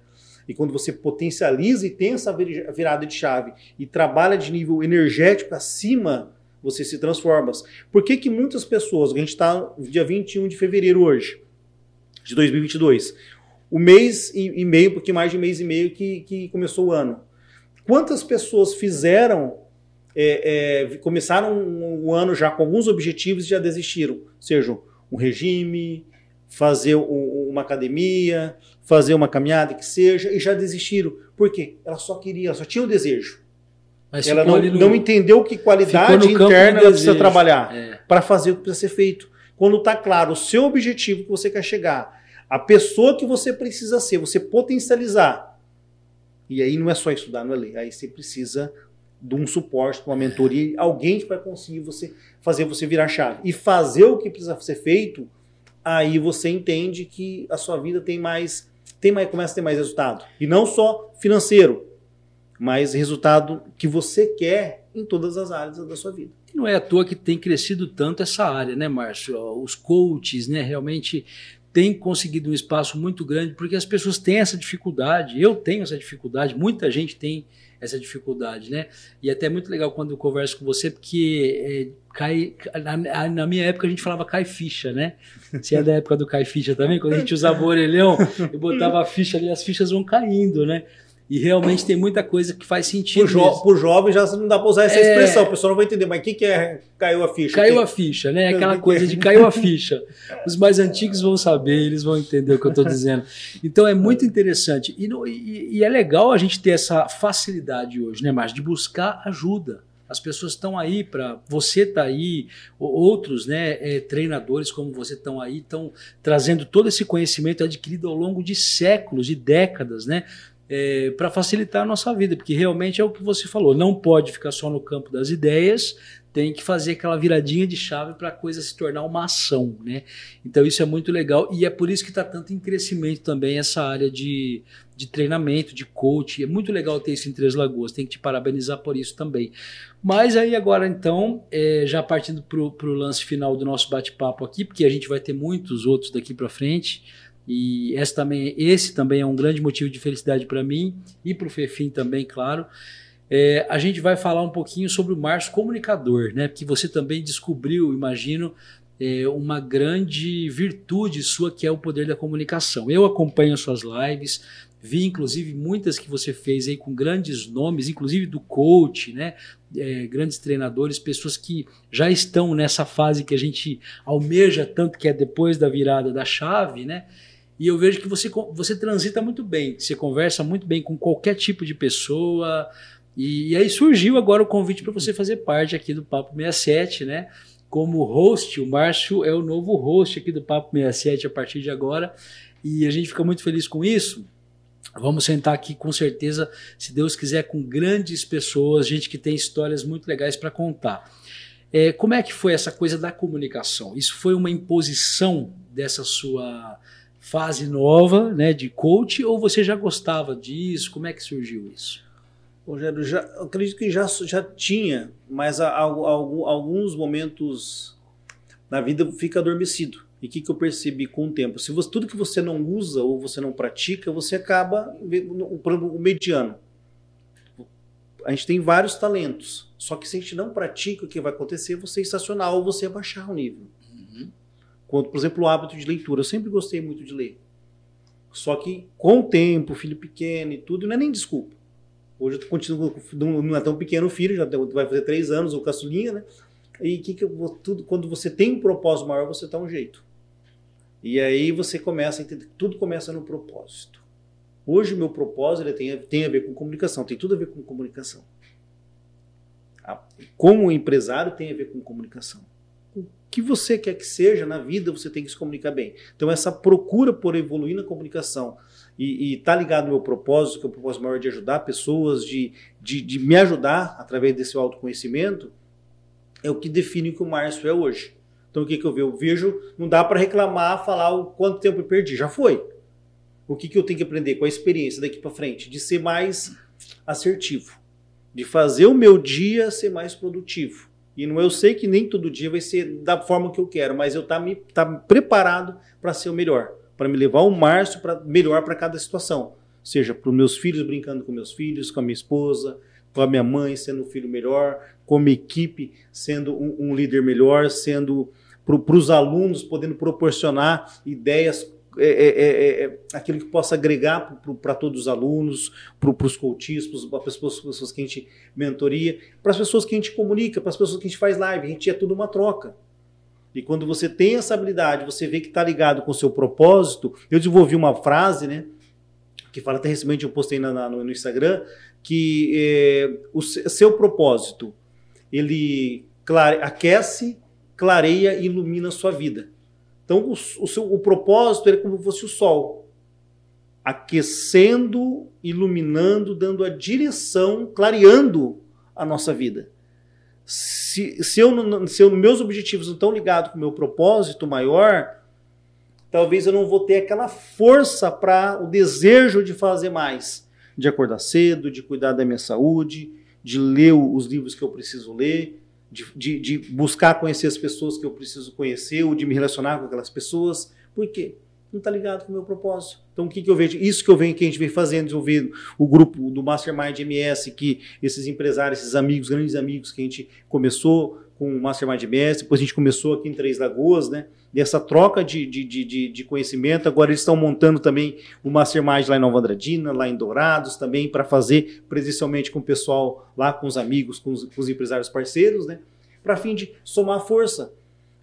E quando você potencializa e tem essa virada de chave e trabalha de nível energético acima, você se transforma. Por que, que muitas pessoas, a gente está no dia 21 de fevereiro hoje, de 2022, o mês e, meio, porque mais de mês e meio que, que começou o ano. Quantas pessoas fizeram, é, é, começaram o ano já com alguns objetivos e já desistiram? Seja um regime, fazer uma academia, fazer uma caminhada que seja, e já desistiram. Por quê? Ela só queria, ela só tinha o desejo. Mas ela não, no, não entendeu que qualidade interna ela precisa trabalhar é. para fazer o que precisa ser feito. quando está claro o seu objetivo que você quer chegar, a pessoa que você precisa ser, você potencializar. E aí não é só estudar, não é ler. Aí você precisa de um suporte, de uma mentoria, alguém que vai conseguir você fazer você virar chave. E fazer o que precisa ser feito, aí você entende que a sua vida tem mais, tem mais começa a ter mais resultado. E não só financeiro, mas resultado que você quer em todas as áreas da sua vida. Não é à toa que tem crescido tanto essa área, né, Márcio? Os coaches, né, realmente têm conseguido um espaço muito grande porque as pessoas têm essa dificuldade. Eu tenho essa dificuldade, muita gente tem essa dificuldade, né? E até é muito legal quando eu converso com você, porque é, cai, na, na, minha época a gente falava cai ficha, né? Você é da época do cai ficha também? Quando a gente usava o orelhão e botava a ficha ali, as fichas vão caindo, né? E realmente tem muita coisa que faz sentido. Pro, jo pro jovem já não dá para usar essa é... expressão, o pessoal não vai entender, mas o que, que é caiu a ficha? Caiu a ficha, né? Aquela coisa de caiu a ficha. Os mais antigos vão saber, eles vão entender o que eu estou dizendo. Então é muito interessante. E, e, e, é legal a gente ter essa facilidade hoje, né, Márcio, de buscar ajuda. As pessoas estão aí para você tá aí, outros, né, é, treinadores como você estão aí, estão trazendo todo esse conhecimento adquirido ao longo de séculos, de décadas, né? É, para facilitar a nossa vida, porque realmente é o que você falou, não pode ficar só no campo das ideias, tem que fazer aquela viradinha de chave para a coisa se tornar uma ação, né? Então isso é muito legal e é por isso que está tanto em crescimento também essa área de, de treinamento, de coach. É muito legal ter isso em Três Lagoas, tem que te parabenizar por isso também. Mas aí agora então, é, já partindo para o lance final do nosso bate-papo aqui, porque a gente vai ter muitos outros daqui para frente, e esse também, esse também é um grande motivo de felicidade para mim e para o Fefim também, claro. É, a gente vai falar um pouquinho sobre o Márcio Comunicador, né? Porque você também descobriu, imagino, é, uma grande virtude sua que é o poder da comunicação. Eu acompanho suas lives, vi inclusive muitas que você fez aí com grandes nomes, inclusive do coach, né? É, grandes treinadores, pessoas que já estão nessa fase que a gente almeja tanto, que é depois da virada da chave, né? E eu vejo que você, você transita muito bem, você conversa muito bem com qualquer tipo de pessoa. E, e aí surgiu agora o convite para você fazer parte aqui do Papo 67, né? Como host, o Márcio é o novo host aqui do Papo 67 a partir de agora. E a gente fica muito feliz com isso. Vamos sentar aqui com certeza, se Deus quiser, com grandes pessoas, gente que tem histórias muito legais para contar. É, como é que foi essa coisa da comunicação? Isso foi uma imposição dessa sua fase nova, né, de coach, ou você já gostava disso? Como é que surgiu isso? Rogério, já, acredito que já, já tinha, mas há, há, alguns momentos na vida fica adormecido. E o que, que eu percebi com o tempo? Se você, tudo que você não usa ou você não pratica, você acaba o, o mediano. A gente tem vários talentos, só que se a gente não pratica, o que vai acontecer? Você estacionar ou você abaixar o nível. Quanto, por exemplo, o hábito de leitura. Eu sempre gostei muito de ler. Só que com o tempo, filho pequeno e tudo, não é nem desculpa. Hoje eu continuo, não é tão pequeno o filho, já vai fazer três anos, o caçulinha, né? E que que eu, tudo, quando você tem um propósito maior, você tá um jeito. E aí você começa a entender, tudo começa no propósito. Hoje o meu propósito ele tem, tem a ver com comunicação, tem tudo a ver com comunicação. Como empresário tem a ver com comunicação que você quer que seja na vida, você tem que se comunicar bem. Então, essa procura por evoluir na comunicação e estar tá ligado no meu propósito, que é o propósito maior de ajudar pessoas, de, de, de me ajudar através desse autoconhecimento, é o que define o que o Márcio é hoje. Então, o que, que eu vejo? Eu vejo, não dá para reclamar, falar o quanto tempo eu perdi. Já foi. O que, que eu tenho que aprender com a experiência daqui para frente? De ser mais assertivo. De fazer o meu dia ser mais produtivo e não eu sei que nem todo dia vai ser da forma que eu quero, mas eu tá me tá preparado para ser o melhor, para me levar o Márcio para melhor para cada situação, seja para os meus filhos brincando com meus filhos, com a minha esposa, com a minha mãe sendo um filho melhor, com a minha equipe sendo um, um líder melhor, sendo para os alunos podendo proporcionar ideias é é, é, é, aquilo que possa agregar para todos os alunos, para os coaches, para as pessoas, pessoas, que a gente mentoria, para as pessoas que a gente comunica, para as pessoas que a gente faz live, a gente é tudo uma troca. E quando você tem essa habilidade, você vê que está ligado com o seu propósito, eu desenvolvi uma frase, né? Que fala até recentemente, eu postei na, na, no Instagram, que é, o seu propósito, ele clare, aquece, clareia e ilumina a sua vida. Então, o, o, seu, o propósito é como se fosse o sol, aquecendo, iluminando, dando a direção, clareando a nossa vida. Se, se, eu, se eu, meus objetivos não estão ligados com o meu propósito maior, talvez eu não vou ter aquela força para o desejo de fazer mais, de acordar cedo, de cuidar da minha saúde, de ler os livros que eu preciso ler, de, de, de, buscar conhecer as pessoas que eu preciso conhecer, ou de me relacionar com aquelas pessoas. Por quê? Não está ligado com o meu propósito. Então, o que, que eu vejo? Isso que eu venho, que a gente vem fazendo, desenvolvendo o grupo do Mastermind MS, que esses empresários, esses amigos, grandes amigos que a gente começou com o Mastermind MS, depois a gente começou aqui em Três Lagoas, né? dessa troca de, de, de, de, conhecimento. Agora eles estão montando também o Mastermind lá em Nova Andradina, lá em Dourados também, para fazer presencialmente com o pessoal lá, com os amigos, com os, com os empresários parceiros, né? para fim de somar força.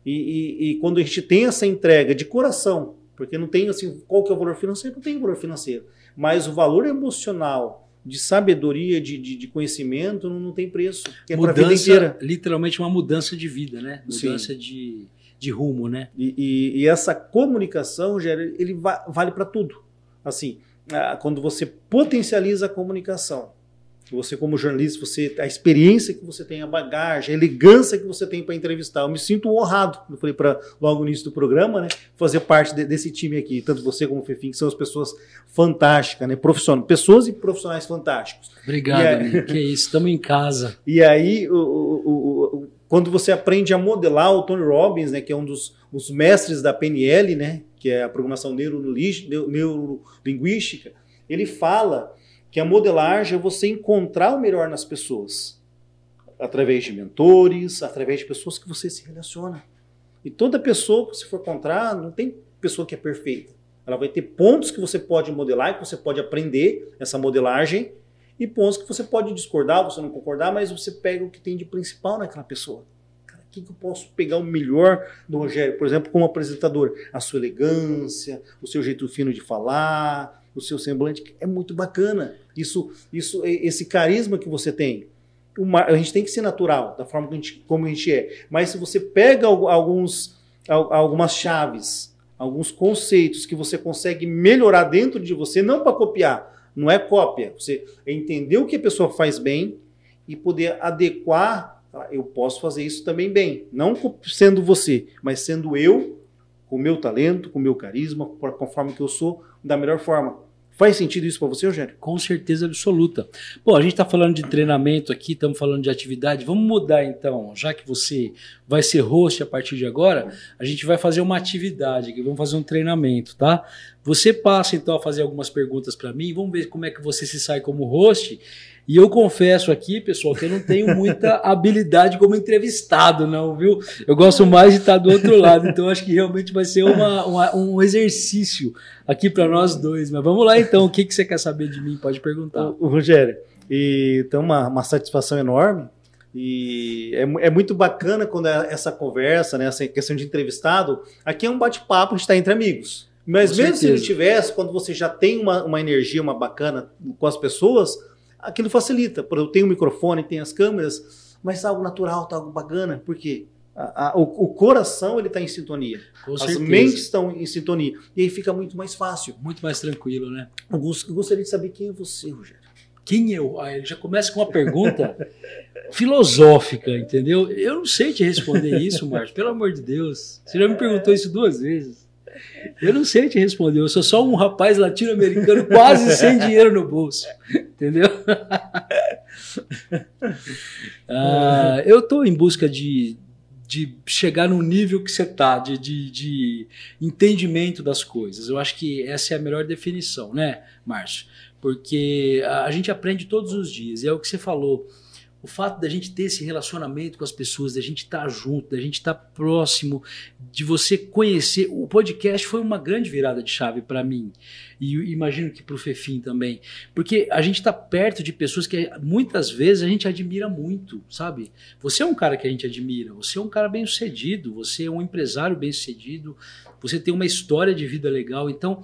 E, e, e, quando a gente tem essa entrega de coração, porque não tem assim, qual que é o valor financeiro? Não tem valor financeiro, mas o valor emocional, de sabedoria, de, de, de conhecimento, não, não, tem preço. É mudança, literalmente uma mudança de vida, né? Mudança Sim. de de rumo, né? E, e, e essa comunicação, Gera, ele va vale para tudo. Assim, quando você potencializa a comunicação, você como jornalista, você a experiência que você tem, a bagagem, a elegância que você tem para entrevistar. Eu me sinto honrado, eu falei para logo no início do programa, né, fazer parte de, desse time aqui, tanto você como o Fefim, que são as pessoas fantásticas, né, profissionais, pessoas e profissionais fantásticos. Obrigado, aí, que isso, estamos em casa. E aí o, o, o quando você aprende a modelar o Tony Robbins, né, que é um dos os mestres da PNL, né, que é a programação neurolinguística, ele fala que a modelagem é você encontrar o melhor nas pessoas, através de mentores, através de pessoas que você se relaciona. E toda pessoa que você for encontrar, não tem pessoa que é perfeita. Ela vai ter pontos que você pode modelar, que você pode aprender essa modelagem, e pontos que você pode discordar, você não concordar, mas você pega o que tem de principal naquela pessoa. Cara, o que, que eu posso pegar o melhor do Rogério? Por exemplo, como apresentador, a sua elegância, o seu jeito fino de falar, o seu semblante, é muito bacana. Isso, isso, esse carisma que você tem. Uma, a gente tem que ser natural, da forma a gente, como a gente é. Mas se você pega alguns, algumas chaves, alguns conceitos que você consegue melhorar dentro de você, não para copiar, não é cópia. Você entender o que a pessoa faz bem e poder adequar. Eu posso fazer isso também bem. Não sendo você, mas sendo eu, com o meu talento, com o meu carisma, conforme que eu sou, da melhor forma. Faz sentido isso para você, Eugênio? Com certeza absoluta. Bom, a gente está falando de treinamento aqui, estamos falando de atividade. Vamos mudar então, já que você vai ser host a partir de agora, a gente vai fazer uma atividade vamos fazer um treinamento, tá? Você passa então a fazer algumas perguntas para mim, vamos ver como é que você se sai como host e eu confesso aqui, pessoal, que eu não tenho muita habilidade como entrevistado, não, viu? Eu gosto mais de estar do outro lado, então acho que realmente vai ser uma, uma um exercício aqui para nós dois. Mas vamos lá então, o que, que você quer saber de mim? Pode perguntar. O, Rogério, e então uma, uma satisfação enorme. E é, é, muito bacana quando é essa conversa, né, essa questão de entrevistado. Aqui é um bate-papo, a gente está entre amigos. Mas com mesmo certeza. se não tivesse, quando você já tem uma, uma energia, uma bacana com as pessoas, aquilo facilita. Eu tenho o microfone, tenho as câmeras, mas algo natural, tá algo bacana. Por quê? A, a, o, o, coração ele está em sintonia. Com as certeza. mentes estão em sintonia. E aí fica muito mais fácil. Muito mais tranquilo, né? Eu, gostaria de saber quem é você, Rogério. Quem eu? Ah, ele já começa com uma pergunta filosófica, entendeu? Eu não sei te responder isso, Márcio, pelo amor de Deus. Você já me perguntou isso duas vezes. Eu não sei te responder. Eu sou só um rapaz latino-americano quase sem dinheiro no bolso. Entendeu? ah, eu estou em busca de, de chegar no nível que você está, de, de, de, entendimento das coisas. Eu acho que essa é a melhor definição, né, Márcio? Porque a gente aprende todos os dias. E é o que você falou o fato da gente ter esse relacionamento com as pessoas, da gente estar tá junto, da gente estar tá próximo, de você conhecer. O podcast foi uma grande virada de chave para mim. E imagino que para o Fefim também. Porque a gente está perto de pessoas que muitas vezes a gente admira muito, sabe? Você é um cara que a gente admira, você é um cara bem sucedido, você é um empresário bem sucedido, você tem uma história de vida legal. Então,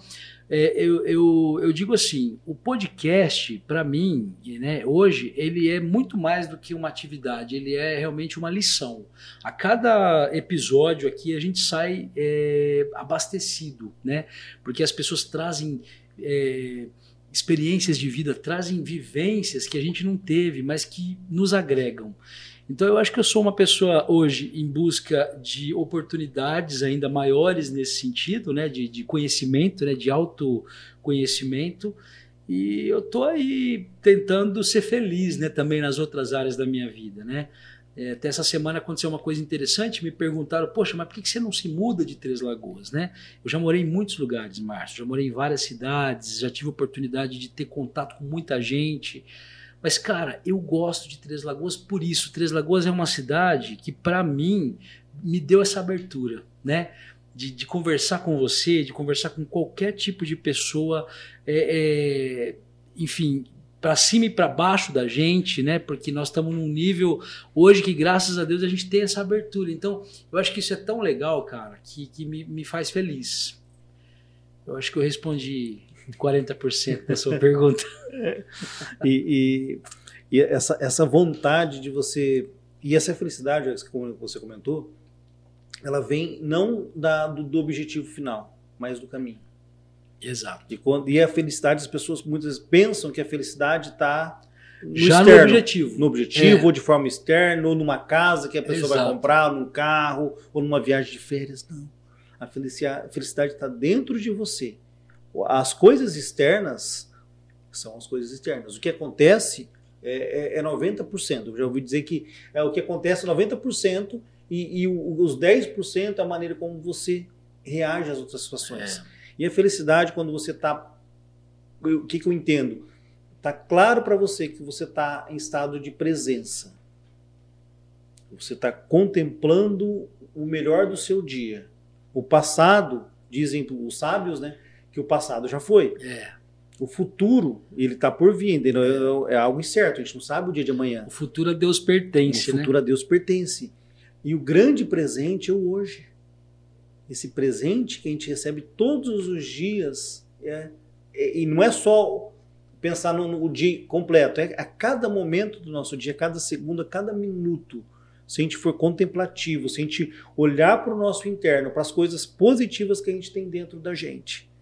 é, eu, eu, eu, digo assim, o podcast, para mim, né, hoje, ele é muito mais do que uma atividade, ele é realmente uma lição. A cada episódio aqui a gente sai é, abastecido, né? Porque as pessoas trazem é, experiências de vida, trazem vivências que a gente não teve, mas que nos agregam. Então eu acho que eu sou uma pessoa hoje em busca de oportunidades ainda maiores nesse sentido, né, de, de conhecimento, né, de autoconhecimento. E eu tô aí tentando ser feliz, né, também nas outras áreas da minha vida, né. É, até essa semana aconteceu uma coisa interessante, me perguntaram, poxa, mas por que você não se muda de Três Lagoas, né? Eu já morei em muitos lugares, Márcio, já morei em várias cidades, já tive oportunidade de ter contato com muita gente, mas, cara, eu gosto de Três Lagoas por isso. Três Lagoas é uma cidade que, para mim, me deu essa abertura, né? De, de, conversar com você, de conversar com qualquer tipo de pessoa, é, é, enfim, para cima e para baixo da gente, né? Porque nós estamos num nível hoje que, graças a Deus, a gente tem essa abertura. Então, eu acho que isso é tão legal, cara, que, que me, me faz feliz. Eu acho que eu respondi 40% da sua pergunta. e, e, e, essa, essa vontade de você. E essa felicidade, como você comentou, ela vem não da, do, do objetivo final, mas do caminho. Exato. E, quando, e a felicidade, as pessoas muitas vezes pensam que a felicidade está no já externo, no objetivo. No objetivo, é. ou de forma externa, ou numa casa que a pessoa Exato. vai comprar, num carro, ou numa viagem de férias. Não. A felicidade está dentro de você. As coisas externas são as coisas externas. O que acontece é, é, é 90%. Eu já ouvi dizer que é o que acontece 90% e, e os 10% é a maneira como você reage às outras situações. É. E a felicidade, quando você está. O que, que eu entendo? Está claro para você que você está em estado de presença. Você está contemplando o melhor do seu dia. O passado, dizem os sábios, né? Que o passado já foi. É. O futuro, ele está por vir, é, é, algo incerto, a gente não sabe o dia de amanhã. O futuro a Deus pertence, o futuro né? a Deus pertence. E o grande presente é o hoje. Esse presente que a gente recebe todos os dias, é, é e não é só pensar no, no, dia completo, é a cada momento do nosso dia, a cada segundo, a cada minuto. Se a gente for contemplativo, se a gente olhar para o nosso interno, para as coisas positivas que a gente tem dentro da gente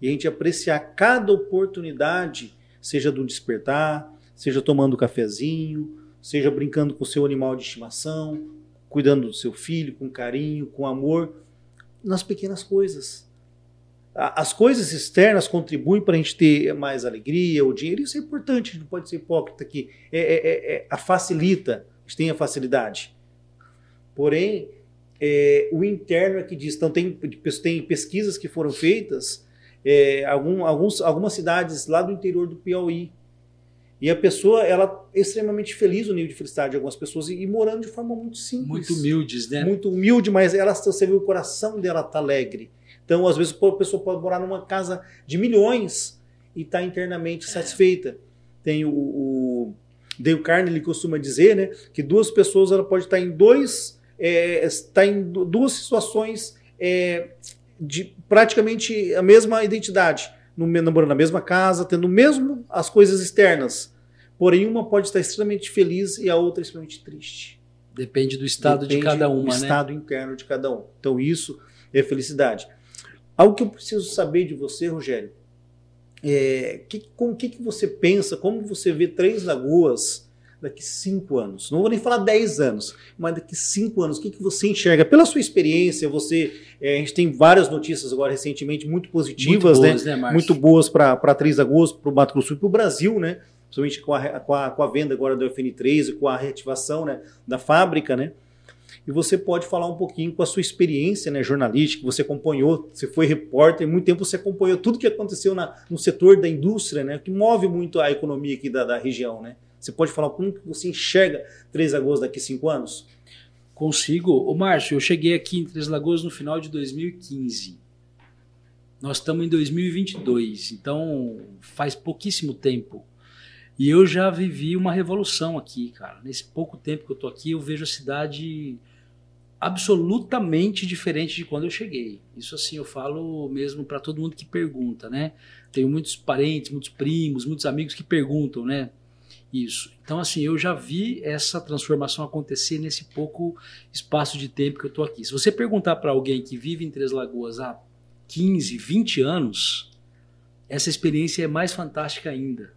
e a gente apreciar cada oportunidade, seja do despertar, seja tomando um cafezinho, seja brincando com o seu animal de estimação, cuidando do seu filho com carinho, com amor, nas pequenas coisas. As coisas externas contribuem para a gente ter mais alegria, o dinheiro, isso é importante, a gente não pode ser hipócrita aqui. É, é, é, é a facilita, a gente tem a facilidade. Porém, é, o interno é que diz. Então, tem, tem pesquisas que foram feitas é, algum, alguns, algumas cidades lá do interior do Piauí. E a pessoa, ela é extremamente feliz o nível de felicidade de algumas pessoas e, e morando de forma muito simples. Muito humildes, né? Muito humilde, mas ela, você vê o coração dela tá alegre. Então, às vezes, a pessoa pode morar numa casa de milhões e tá internamente é. satisfeita. Tem o, o Dale Carnegie ele costuma dizer, né, que duas pessoas ela pode estar em dois, é, está em duas situações é, de praticamente a mesma identidade, namorando na mesma casa, tendo mesmo as coisas externas. Porém, uma pode estar extremamente feliz e a outra extremamente triste. Depende do estado Depende de cada uma, do né? estado interno de cada um. Então, isso é felicidade. Algo que eu preciso saber de você, Rogério, é que, com o que, que você pensa, como você vê Três Lagoas daqui cinco anos? Não vou nem falar dez anos, mas daqui cinco anos, o que, que você enxerga? Pela sua experiência, você. É, a gente tem várias notícias agora recentemente muito positivas, muito boas, né? né muito boas para Três Lagoas, para o Mato Grosso e para o Brasil, né? Principalmente com a, com, a, com a venda agora do FN3 e com a reativação né, da fábrica, né? e você pode falar um pouquinho com a sua experiência né, jornalística, você acompanhou, você foi repórter, muito tempo você acompanhou tudo que aconteceu na, no setor da indústria, né, que move muito a economia aqui da, da região. Né? Você pode falar como que você enxerga Três Lagoas daqui a cinco anos? Consigo. Ô Márcio, eu cheguei aqui em Três Lagoas no final de 2015. Nós estamos em 2022, então faz pouquíssimo tempo. E eu já vivi uma revolução aqui, cara. Nesse pouco tempo que eu tô aqui, eu vejo a cidade absolutamente diferente de quando eu cheguei. Isso assim eu falo mesmo para todo mundo que pergunta, né? Tenho muitos parentes, muitos primos, muitos amigos que perguntam, né? Isso. Então assim, eu já vi essa transformação acontecer nesse pouco espaço de tempo que eu tô aqui. Se você perguntar para alguém que vive em Três Lagoas há 15, 20 anos, essa experiência é mais fantástica ainda.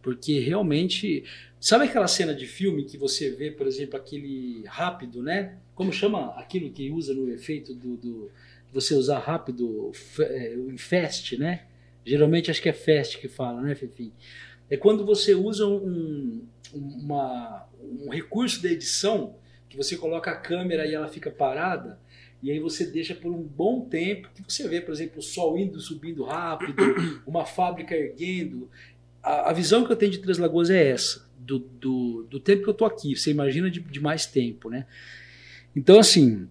Porque realmente, sabe aquela cena de filme que você vê, por exemplo, aquele rápido, né? Como chama aquilo que usa no efeito do, do você usar rápido, é, o fast, né? Geralmente acho que é fast que fala, né, Fefi? É quando você usa um, uma, um recurso da edição que você coloca a câmera e ela fica parada e aí você deixa por um bom tempo que você vê, por exemplo, o sol indo subindo rápido, uma fábrica erguendo. A, a visão que eu tenho de Três Lagoas é essa, do, do, do tempo que eu estou aqui. Você imagina de, de mais tempo, né? Então, assim,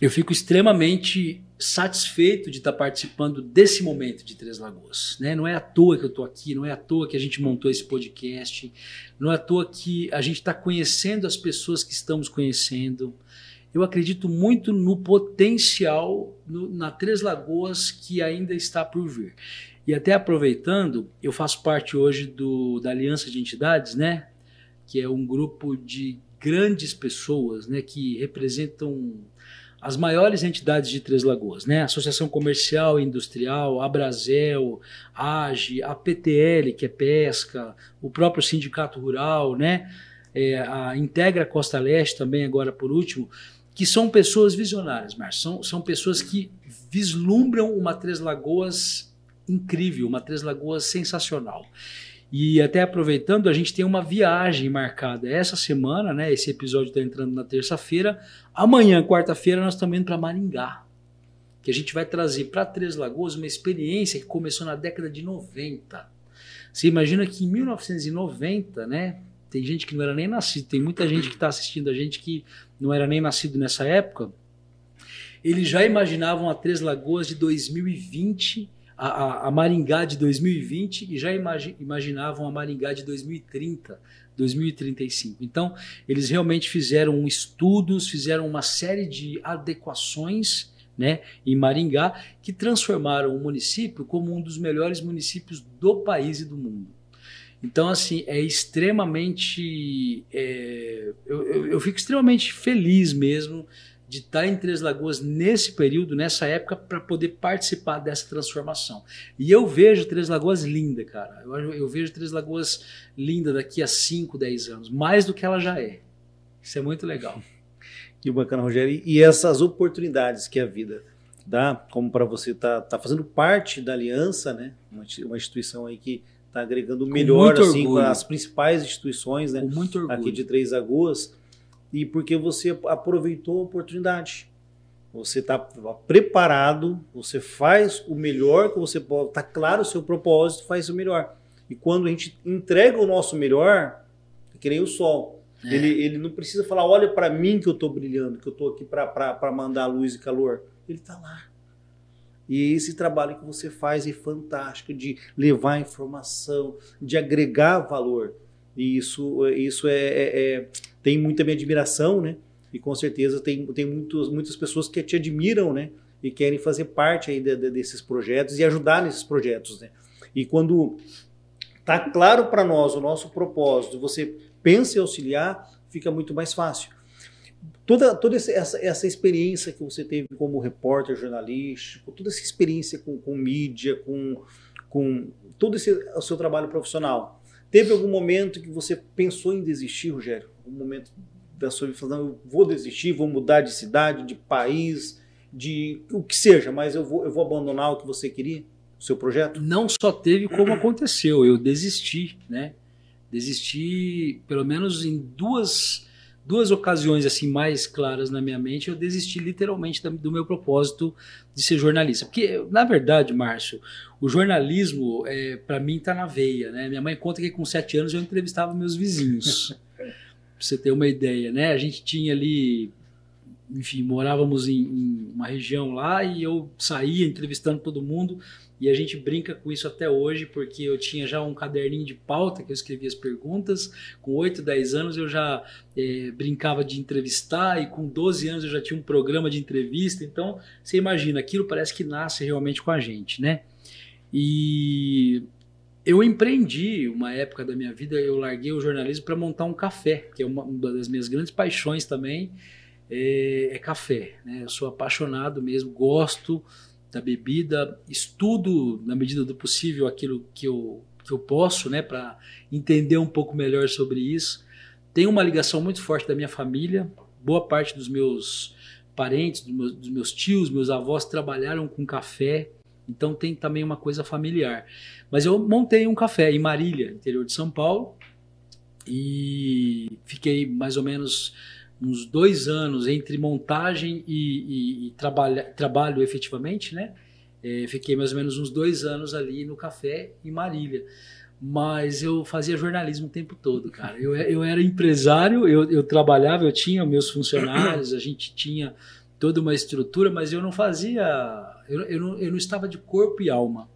eu fico extremamente satisfeito de estar participando desse momento de Três Lagoas. Né? Não é à toa que eu estou aqui, não é à toa que a gente montou esse podcast, não é à toa que a gente está conhecendo as pessoas que estamos conhecendo. Eu acredito muito no potencial no, na Três Lagoas que ainda está por vir. E até aproveitando, eu faço parte hoje do, da Aliança de Entidades, né? que é um grupo de grandes pessoas né, que representam as maiores entidades de Três Lagoas, né? Associação Comercial e Industrial, a Brasel, a AGE, a PTL, que é pesca, o próprio Sindicato Rural, né? É, a Integra Costa Leste também, agora por último, que são pessoas visionárias, Márcio. São, são pessoas que vislumbram uma Três Lagoas incrível, uma Três Lagoas sensacional. E até aproveitando, a gente tem uma viagem marcada essa semana, né? Esse episódio está entrando na terça-feira. Amanhã, quarta-feira, nós estamos indo para Maringá. Que a gente vai trazer para Três Lagoas uma experiência que começou na década de 90. Você imagina que em 1990, né? Tem gente que não era nem nascido, tem muita gente que está assistindo a gente que não era nem nascido nessa época. Eles já imaginavam a Três Lagoas de 2020 a, a, Maringá de 2020 e já imagi, imaginavam a Maringá de 2030, 2035. Então, eles realmente fizeram estudos, fizeram uma série de adequações né, em Maringá que transformaram o município como um dos melhores municípios do país e do mundo. Então, assim, é extremamente. É, eu, eu, eu, fico extremamente feliz mesmo de estar em Três Lagoas nesse período, nessa época, para poder participar dessa transformação. E eu vejo Três Lagoas linda, cara. Eu, eu vejo Três Lagoas linda daqui a 5, 10 anos, mais do que ela já é. Isso é muito legal. Que bacana, Rogério. E essas oportunidades que a vida dá, como para você estar tá, tá fazendo parte da aliança, né? Uma, uma instituição aí que está agregando o melhor assim, com as principais instituições né? aqui de Três Lagoas e porque você aproveitou a oportunidade. Você está preparado, você faz o melhor que você pode, está claro o seu propósito, faz o melhor. E quando a gente entrega o nosso melhor, é que nem o sol. É. Ele, ele não precisa falar, olha para mim que eu estou brilhando, que eu estou aqui para mandar luz e calor. Ele está lá. E esse trabalho que você faz é fantástico de levar informação, de agregar valor. E isso, isso é, é, é tem muita minha admiração, né? E com certeza tem, tem muitos, muitas pessoas que te admiram, né? E querem fazer parte aí de, de, desses projetos e ajudar nesses projetos, né? E quando tá claro para nós o nosso propósito, você pensa em auxiliar, fica muito mais fácil. Toda, toda essa, essa experiência que você teve como repórter jornalístico, toda essa experiência com, com mídia, com, com todo esse, o seu trabalho profissional, teve algum momento que você pensou em desistir, Rogério? Momento da sua vida falando, eu vou desistir, vou mudar de cidade, de país, de o que seja, mas eu vou, eu vou abandonar o que você queria, o seu projeto? Não só teve como aconteceu, eu desisti, né? Desisti, pelo menos em duas duas ocasiões assim mais claras na minha mente, eu desisti literalmente do meu propósito de ser jornalista. Porque, na verdade, Márcio, o jornalismo, é, para mim, está na veia. Né? Minha mãe conta que com sete anos eu entrevistava meus vizinhos. Pra você ter uma ideia, né? A gente tinha ali enfim, morávamos em, em, uma região lá e eu saía entrevistando todo mundo e a gente brinca com isso até hoje porque eu tinha já um caderninho de pauta que eu escrevia as perguntas. Com 8, 10 anos eu já é, brincava de entrevistar e com 12 anos eu já tinha um programa de entrevista. Então você imagina, aquilo parece que nasce realmente com a gente, né? E eu empreendi uma época da minha vida, eu larguei o jornalismo para montar um café, que é uma, uma das minhas grandes paixões também é, é café. Né? Eu sou apaixonado mesmo, gosto da bebida, estudo na medida do possível aquilo que eu, que eu posso, né, para entender um pouco melhor sobre isso. Tenho uma ligação muito forte da minha família, boa parte dos meus parentes, dos meus, dos meus tios, meus avós trabalharam com café, então tem também uma coisa familiar. Mas eu montei um café em Marília, interior de São Paulo, e fiquei mais ou menos uns dois anos entre montagem e, e, e trabalha, trabalho efetivamente, né? É, fiquei mais ou menos uns dois anos ali no café em Marília. Mas eu fazia jornalismo o tempo todo, cara. Eu, eu era empresário, eu, eu trabalhava, eu tinha meus funcionários, a gente tinha toda uma estrutura, mas eu não fazia. Eu, eu, não, eu não estava de corpo e alma.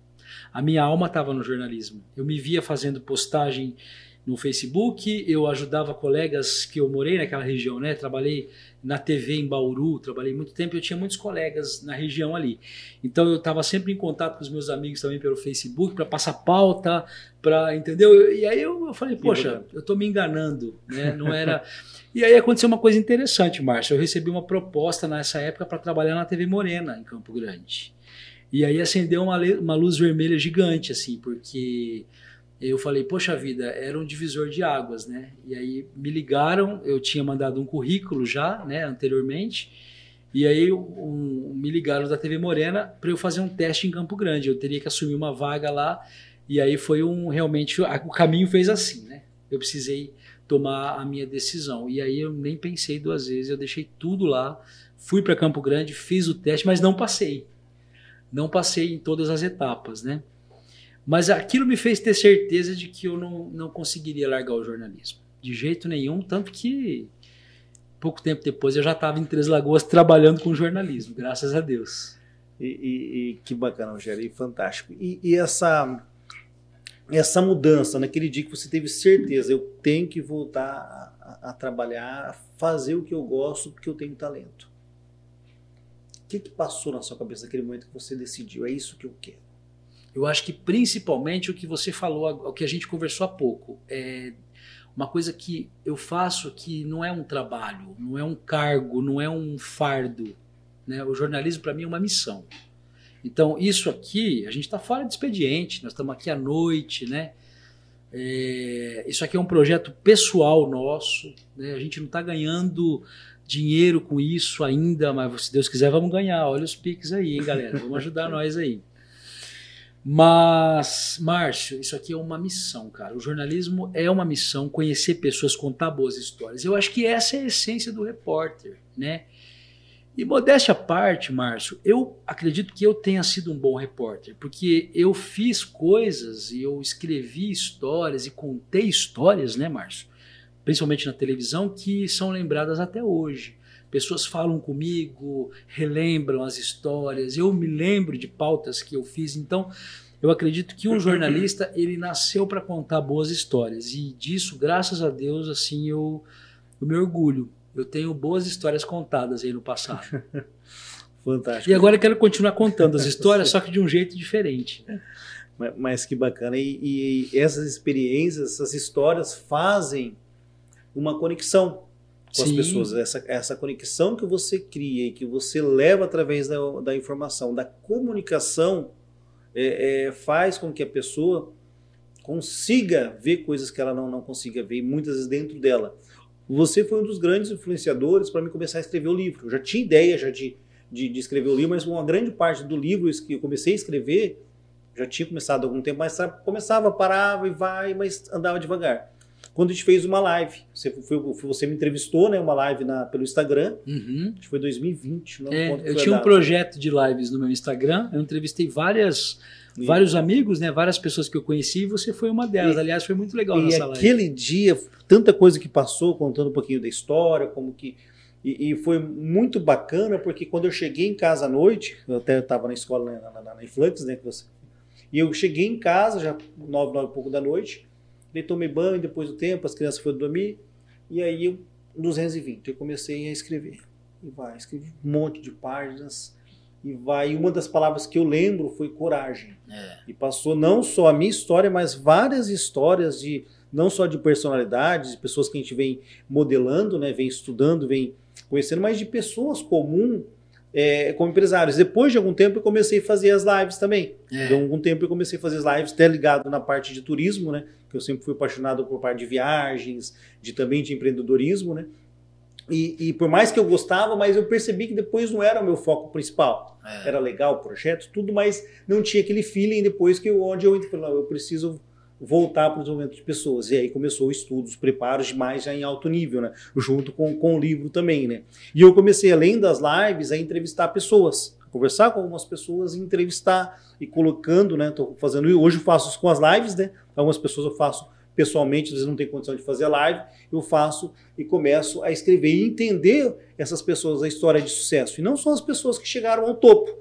A minha alma estava no jornalismo. Eu me via fazendo postagem no Facebook, eu ajudava colegas que eu morei naquela região, né? Trabalhei na TV em Bauru, trabalhei muito tempo, eu tinha muitos colegas na região ali. Então eu estava sempre em contato com os meus amigos também pelo Facebook para passar pauta, para entendeu? E aí eu, eu falei, poxa, eu estou me enganando, né? Não era. e aí aconteceu uma coisa interessante, Márcio. Eu recebi uma proposta nessa época para trabalhar na TV Morena em Campo Grande. E aí acendeu uma, uma luz vermelha gigante, assim, porque eu falei, poxa vida, era um divisor de águas, né? E aí me ligaram, eu tinha mandado um currículo já, né, anteriormente, e aí um, me ligaram da TV Morena para eu fazer um teste em Campo Grande. Eu teria que assumir uma vaga lá, e aí foi um realmente o caminho fez assim, né? Eu precisei tomar a minha decisão. E aí eu nem pensei duas vezes, eu deixei tudo lá, fui para Campo Grande, fiz o teste, mas não passei. Não passei em todas as etapas, né? Mas aquilo me fez ter certeza de que eu não, não conseguiria largar o jornalismo. De jeito nenhum, tanto que pouco tempo depois eu já estava em Três Lagoas trabalhando com jornalismo, graças a Deus. E, e, e que bacana, Rogério, e fantástico. E, e, essa, essa mudança, naquele dia que você teve certeza, eu tenho que voltar a, a trabalhar, a fazer o que eu gosto, porque eu tenho talento. O que, que passou na sua cabeça naquele momento que você decidiu? É isso que eu quero. Eu acho que principalmente o que você falou, o que a gente conversou há pouco, é uma coisa que eu faço que não é um trabalho, não é um cargo, não é um fardo. Né? O jornalismo para mim é uma missão. Então isso aqui, a gente está fora de expediente, nós estamos aqui à noite, né? É, isso aqui é um projeto pessoal nosso, né? a gente não está ganhando dinheiro com isso ainda, mas se Deus quiser vamos ganhar. Olha os piques aí, hein, galera? Vamos ajudar nós aí. Mas, Márcio, isso aqui é uma missão, cara. O jornalismo é uma missão, conhecer pessoas, contar boas histórias. Eu acho que essa é a essência do repórter, né? E modéstia à parte, Márcio, eu acredito que eu tenha sido um bom repórter, porque eu fiz coisas e eu escrevi histórias e contei histórias, né, Márcio? Principalmente na televisão, que são lembradas até hoje pessoas falam comigo, relembram as histórias, eu me lembro de pautas que eu fiz, então eu acredito que um jornalista ele nasceu para contar boas histórias e disso, graças a Deus, assim eu, eu me orgulho. Eu tenho boas histórias contadas aí no passado. Fantástico. E agora eu quero continuar contando as histórias, só que de um jeito diferente. Mas, mas que bacana. E, e essas experiências, essas histórias fazem uma conexão com Sim. as pessoas. Essa, essa conexão que você cria e que você leva através da, da informação, da comunicação, é, é, faz com que a pessoa consiga ver coisas que ela não, não consiga ver, muitas vezes dentro dela. Você foi um dos grandes influenciadores para mim começar a escrever o livro. Eu já tinha ideia já de, de, de, escrever o livro, mas uma grande parte do livro que eu comecei a escrever, já tinha começado há algum tempo, mas começava, parava e vai, mas andava devagar quando a gente fez uma live. Você, foi, você me entrevistou, né? Uma live na, pelo Instagram. Uhum. Acho que foi 2020. Não é, eu tinha um projeto de lives no meu Instagram. Eu entrevistei várias, e... vários amigos, né? Várias pessoas que eu conheci e você foi uma delas. E, Aliás, foi muito legal e nossa live. Aquele dia, tanta coisa que passou, contando um pouquinho da história, como que E, e, foi muito bacana porque quando eu cheguei em casa à noite, eu até estava na escola né, na, na, na Influx, né? Que você, e eu cheguei em casa, já nove, nove e pouco da noite, daí tomei banho, depois do tempo, as crianças foram dormir, e aí eu, 220, eu comecei a escrever. E vai, escrevi um monte de páginas, e vai. E uma das palavras que eu lembro foi coragem. É. E passou não só a minha história, mas várias histórias de não só de personalidades, de pessoas que a gente vem modelando, né, vem estudando, vem conhecendo, mas de pessoas comuns é, como empresários. Depois de algum tempo eu comecei a fazer as lives também. É. De algum tempo eu comecei a fazer as lives, até ligado na parte de turismo, né? Que eu sempre fui apaixonado por parte de viagens, de também de empreendedorismo, né? E, e, por mais que eu gostava, mas eu percebi que depois não era o meu foco principal. É. Era legal o projeto, tudo, mas não tinha aquele feeling depois que eu, onde eu entrei, não, eu preciso voltar para o desenvolvimento de pessoas. E aí começou o estudo, os preparos mais já em alto nível, né? Junto com, com o livro também, né? E eu comecei, além das lives, a entrevistar pessoas, conversar com algumas pessoas, entrevistar e colocando, né? Tô fazendo hoje eu faço isso com as lives, né? Algumas pessoas eu faço pessoalmente, às vezes não tem condição de fazer live, eu faço e começo a escrever e entender essas pessoas, a história de sucesso. E não só as pessoas que chegaram ao topo,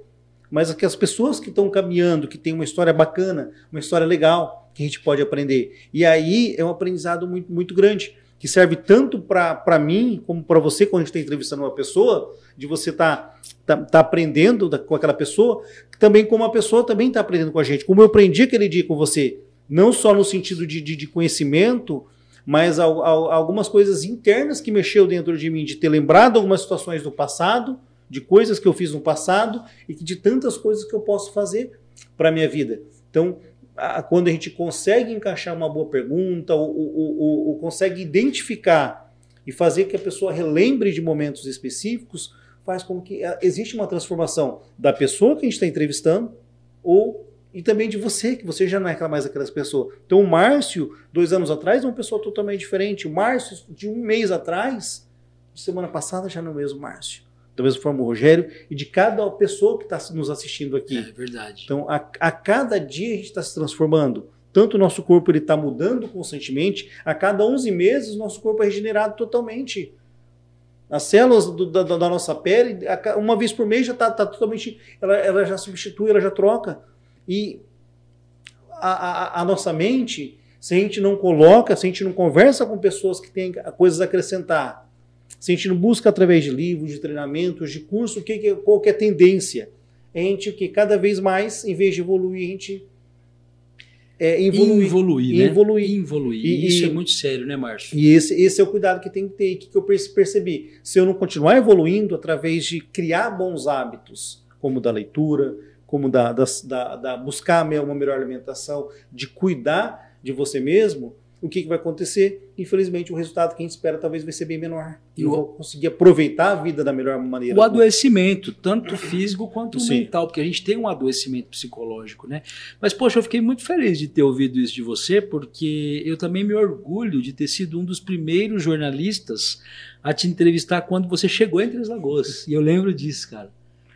mas as pessoas que estão caminhando, que tem uma história bacana, uma história legal, que a gente pode aprender. E aí é um aprendizado muito, muito grande, que serve tanto para mim como para você, quando a gente está entrevistando uma pessoa, de você estar tá, tá, tá aprendendo da, com aquela pessoa, também como a pessoa também está aprendendo com a gente. Como eu aprendi aquele dia com você, não só no sentido de, de, de conhecimento, mas algumas coisas internas que mexeu dentro de mim, de ter lembrado algumas situações do passado, de coisas que eu fiz no passado e de tantas coisas que eu posso fazer para a minha vida. Então, quando a gente consegue encaixar uma boa pergunta, ou, ou, ou, ou consegue identificar e fazer que a pessoa relembre de momentos específicos, faz com que eh, existe uma transformação da pessoa que a gente está entrevistando ou e também de você, que você já não é mais aquelas pessoas. Então, o Márcio, dois anos atrás, é uma pessoa totalmente diferente. O Márcio, de um mês atrás, de semana passada, já não é o mesmo Márcio. Da mesma forma, o Rogério, e de cada pessoa que está nos assistindo aqui. É verdade. Então, a, a cada dia a gente está se transformando. Tanto o nosso corpo está mudando constantemente, a cada 11 meses, o nosso corpo é regenerado totalmente. As células do, da, da, nossa pele, uma vez por mês já está tá totalmente. Ela, ela já substitui, ela já troca. E a, a, a, nossa mente, se a gente não coloca, se a gente não conversa com pessoas que têm coisas a acrescentar, se a gente não busca através de livros, de treinamentos, de curso, que, que, qual que é a tendência? A gente que cada vez mais, em vez de evoluir, a gente é, evoluir. Evoluir, né? Evoluir. Evoluir. E, Isso é muito sério, né, Márcio? E esse, esse é o cuidado que tem que ter. O que eu percebi? Se eu não continuar evoluindo através de criar bons hábitos, como da leitura, como da, da, da, da buscar uma melhor alimentação, de cuidar de você mesmo, o que, que, vai acontecer? Infelizmente, o resultado que a gente espera talvez vai ser bem menor. E não vou conseguir aproveitar a vida da melhor maneira. O adoecimento, tanto físico quanto Sim. mental, porque a gente tem um adoecimento psicológico, né? Mas, poxa, eu fiquei muito feliz de ter ouvido isso de você, porque eu também me orgulho de ter sido um dos primeiros jornalistas a te entrevistar quando você chegou entre as Lagoas. E eu lembro disso, cara.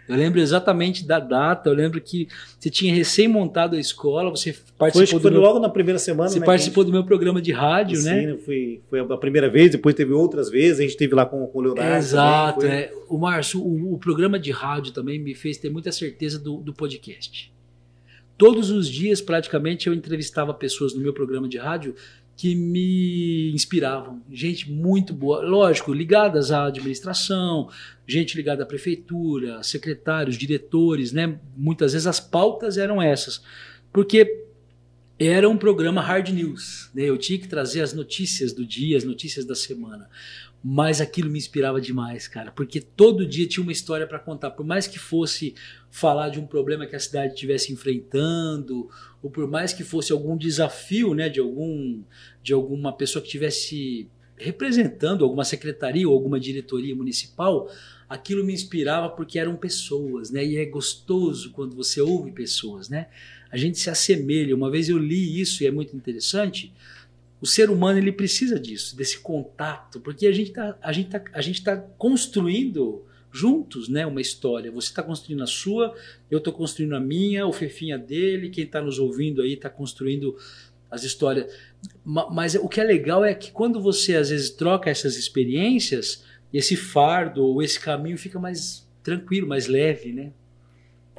Eu lembro exatamente da data, eu lembro que você tinha recém montado a escola, você participou foi, foi do meu, logo na primeira semana. Você né, participou gente... do meu programa de rádio, Sim, né? Sim, foi, foi a primeira vez, depois teve outras vezes, a gente teve lá com, com o Leonardo. Exato, também, é. O Márcio, o, o, programa de rádio também me fez ter muita certeza do, do podcast. Todos os dias, praticamente, eu entrevistava pessoas no meu programa de rádio que me inspiravam. Gente muito boa, lógico, ligadas à administração, gente ligada à prefeitura, secretários, diretores, né? Muitas vezes as pautas eram essas. Porque era um programa hard news, né? Eu tinha que trazer as notícias do dia, as notícias da semana. Mas aquilo me inspirava demais, cara, porque todo dia tinha uma história para contar, por mais que fosse falar de um problema que a cidade estivesse enfrentando, ou por mais que fosse algum desafio, né, de algum de alguma pessoa que estivesse representando alguma secretaria ou alguma diretoria municipal, aquilo me inspirava porque eram pessoas, né? E é gostoso quando você ouve pessoas, né? A gente se assemelha. Uma vez eu li isso e é muito interessante. O ser humano ele precisa disso, desse contato, porque a gente está a gente tá, a gente tá construindo juntos, né, uma história. Você está construindo a sua, eu estou construindo a minha, o Fefinha dele, quem está nos ouvindo aí está construindo as histórias. Mas o que é legal é que quando você às vezes troca essas experiências, esse fardo ou esse caminho fica mais tranquilo, mais leve, né?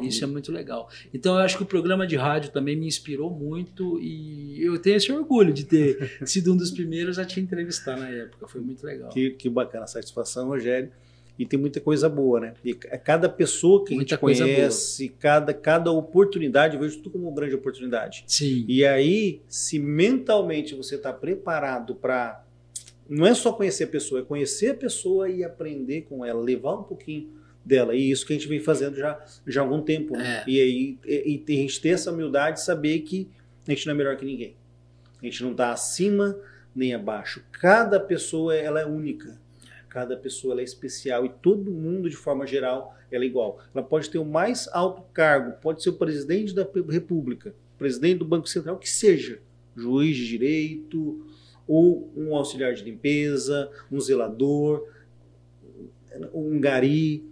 Isso é muito legal. Então eu acho que o programa de rádio também me inspirou muito e eu tenho esse orgulho de ter sido um dos primeiros a te entrevistar na época. Foi muito legal. Que, que bacana, satisfação, Rogério. E tem muita coisa boa, né? E cada pessoa que muita a gente conhece, cada, cada oportunidade, eu vejo tudo como uma grande oportunidade. Sim. E aí, se mentalmente você está preparado para. Não é só conhecer a pessoa, é conhecer a pessoa e aprender com ela, levar um pouquinho dela. E isso que a gente vem fazendo já, já há algum tempo. Né? É. E aí e, e a gente ter essa humildade de saber que a gente não é melhor que ninguém. A gente não está acima nem abaixo. Cada pessoa ela é única. Cada pessoa ela é especial e todo mundo, de forma geral, ela é igual. Ela pode ter o mais alto cargo, pode ser o presidente da República, presidente do Banco Central, que seja, juiz de direito, ou um auxiliar de limpeza, um zelador, um gari,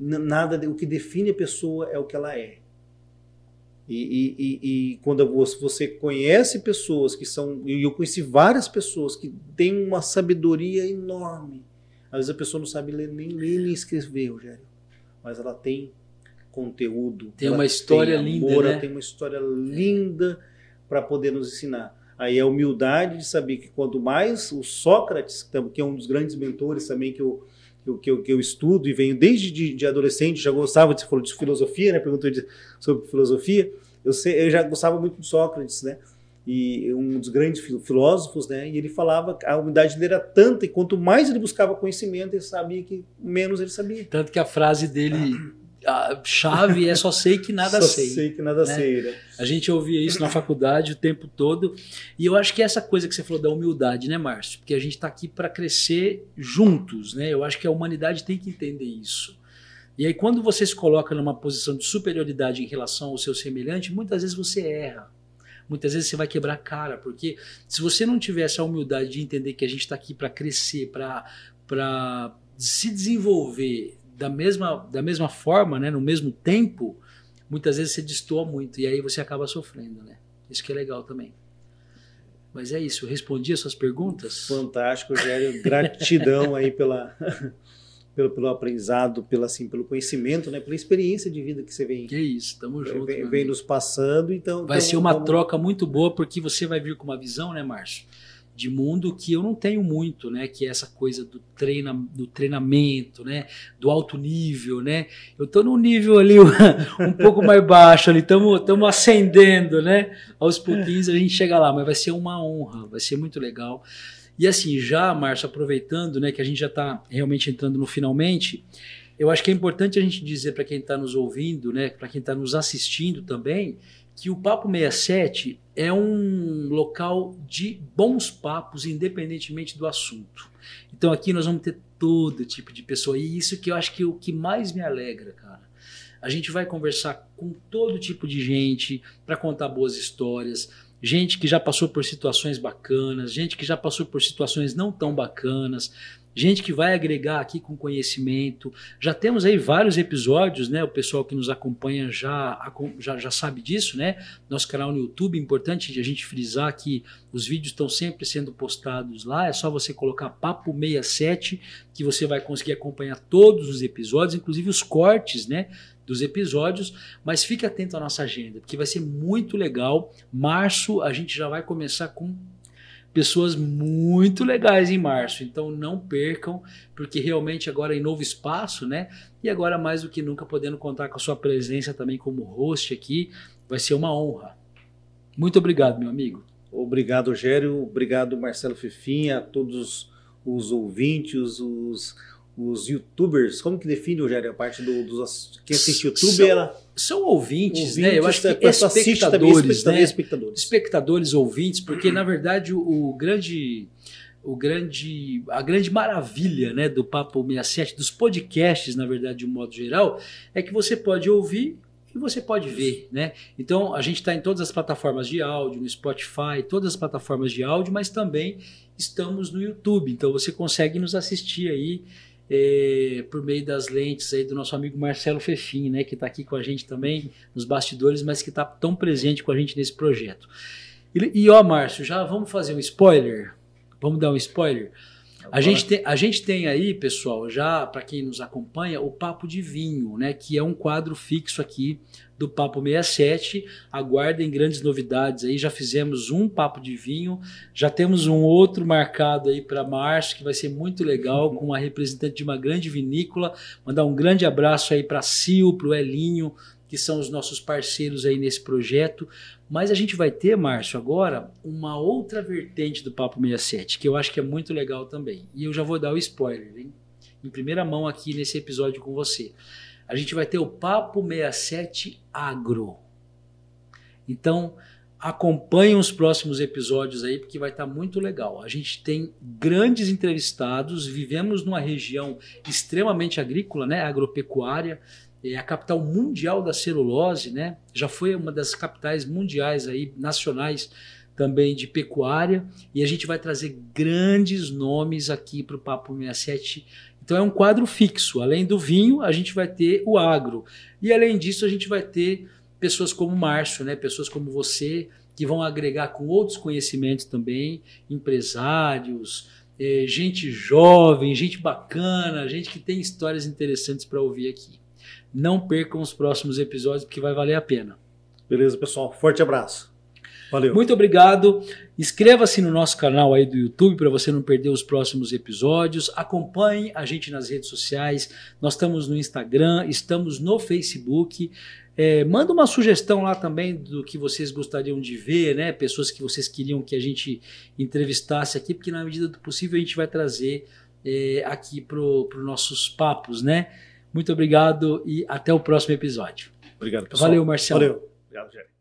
nada o que define a pessoa é o que ela é. E, e, e, quando você conhece pessoas que são. E eu conheci várias pessoas que têm uma sabedoria enorme. Às vezes a pessoa não sabe ler, nem ler nem escrever, Rogério. Mas ela tem conteúdo. Tem uma história tem amor, linda. Né? Ela tem uma história linda para poder nos ensinar. Aí a humildade de saber que quanto mais o Sócrates, que é um dos grandes mentores também que eu, que eu, que eu, que eu estudo e venho desde de, de, adolescente, já gostava, você falou de filosofia, né? Perguntou de, sobre filosofia. Eu, sei, eu já gostava muito de Sócrates, né? E um dos grandes filósofos, né? E ele falava que a humildade dele era tanta e quanto mais ele buscava conhecimento, ele sabia que menos ele sabia. Tanto que a frase dele a chave é só sei que nada só sei. sei que nada né? sei. Né? A gente ouvia isso na faculdade o tempo todo. E eu acho que essa coisa que você falou da humildade, né, Márcio? Porque a gente está aqui para crescer juntos, né? Eu acho que a humanidade tem que entender isso. E aí, quando você se coloca numa posição de superioridade em relação ao seu semelhante, muitas vezes você erra. Muitas vezes você vai quebrar a cara, porque se você não tiver essa humildade de entender que a gente está aqui para crescer, para se desenvolver da mesma, da mesma forma, né, no mesmo tempo, muitas vezes você destoa muito e aí você acaba sofrendo, né? Isso que é legal também. Mas é isso, respondi as suas perguntas? Fantástico, Rogério. Gratidão aí pela, pelo, pelo aprendizado, pelo, assim, pelo conhecimento, né? pela experiência de vida que você vem. Que isso, tamo junto. Vem, vem nos passando, então. Vai então, ser uma troca muito boa, porque você vai vir com uma visão, né, Márcio? De mundo que eu não tenho muito, né? Que é essa coisa do, treina, do treinamento, né? Do alto nível, né? Eu estou no nível ali um pouco mais baixo ali, estamos ascendendo, né? Aos pouquinhos a gente chega lá, mas vai ser uma honra, vai ser muito legal. E assim, já, Márcio, aproveitando, né, que a gente já está realmente entrando no finalmente, eu acho que é importante a gente dizer para quem está nos ouvindo, né, para quem está nos assistindo também, que o Papo 67 é um local de bons papos, independentemente do assunto. Então aqui nós vamos ter todo tipo de pessoa, e isso que eu acho que é o que mais me alegra, cara. A gente vai conversar com todo tipo de gente para contar boas histórias, gente que já passou por situações bacanas, gente que já passou por situações não tão bacanas, gente que vai agregar aqui com conhecimento. Já temos aí vários episódios, né? O pessoal que nos acompanha já, já, já sabe disso, né? Nosso canal no YouTube, importante a gente frisar que os vídeos estão sempre sendo postados lá. É só você colocar Papo 67 que você vai conseguir acompanhar todos os episódios, inclusive os cortes, né? Dos episódios, mas fique atento à nossa agenda, porque vai ser muito legal. Março a gente já vai começar com pessoas muito legais em março. Então não percam, porque realmente agora em novo espaço, né? E agora mais do que nunca podendo contar com a sua presença também como host aqui, vai ser uma honra. Muito obrigado, meu amigo. Obrigado, Rogério. Obrigado, Marcelo Fifinha, a todos os ouvintes, os, os youtubers, como que define, Rogério, a parte do, dos. Quem assiste YouTube, são, ela. São ouvintes, ouvintes, né? Eu acho que é, espectadores, também, né? espectadores. Espectadores, ouvintes, porque na verdade o, o grande. O grande, a grande maravilha né, do Papo 67, dos podcasts, na verdade, de um modo geral, é que você pode ouvir e você pode ver, né? Então a gente está em todas as plataformas de áudio, no Spotify, todas as plataformas de áudio, mas também estamos no YouTube. Então você consegue nos assistir aí é, por meio das lentes aí do nosso amigo Marcelo Fefim, né, que está aqui com a gente também nos bastidores, mas que está tão presente com a gente nesse projeto. E, e ó, Márcio, já vamos fazer um spoiler? Vamos dar um spoiler? A gente, tem, a gente tem aí, pessoal, já para quem nos acompanha, o Papo de Vinho, né? Que é um quadro fixo aqui do Papo 67. Aguardem grandes novidades aí. Já fizemos um Papo de Vinho, já temos um outro marcado aí para março, que vai ser muito legal, com uma representante de uma grande vinícola. Mandar um grande abraço aí para Sil, para o Elinho, que são os nossos parceiros aí nesse projeto. Mas a gente vai ter, Márcio, agora uma outra vertente do Papo 67, que eu acho que é muito legal também. E eu já vou dar o spoiler, hein? Em primeira mão aqui nesse episódio com você. A gente vai ter o Papo 67 Agro. Então, acompanhem os próximos episódios aí, porque vai estar muito legal. A gente tem grandes entrevistados, vivemos numa região extremamente agrícola, né, agropecuária, é a capital mundial da celulose, né? Já foi uma das capitais mundiais aí, nacionais também de pecuária, e a gente vai trazer grandes nomes aqui para o Papo 67. Então é um quadro fixo. Além do vinho, a gente vai ter o agro. E além disso, a gente vai ter pessoas como Márcio, né? pessoas como você, que vão agregar com outros conhecimentos também, empresários, é, gente jovem, gente bacana, gente que tem histórias interessantes para ouvir aqui. Não percam os próximos episódios, porque vai valer a pena. Beleza, pessoal. Forte abraço. Valeu. Muito obrigado. Inscreva-se no nosso canal aí do YouTube para você não perder os próximos episódios. Acompanhe a gente nas redes sociais. Nós estamos no Instagram, estamos no Facebook. É, manda uma sugestão lá também do que vocês gostariam de ver, né? Pessoas que vocês queriam que a gente entrevistasse aqui, porque na medida do possível a gente vai trazer é, aqui para os nossos papos, né? Muito obrigado e até o próximo episódio. Obrigado, pessoal. Valeu, Marcelo. Valeu. Obrigado, Jerry.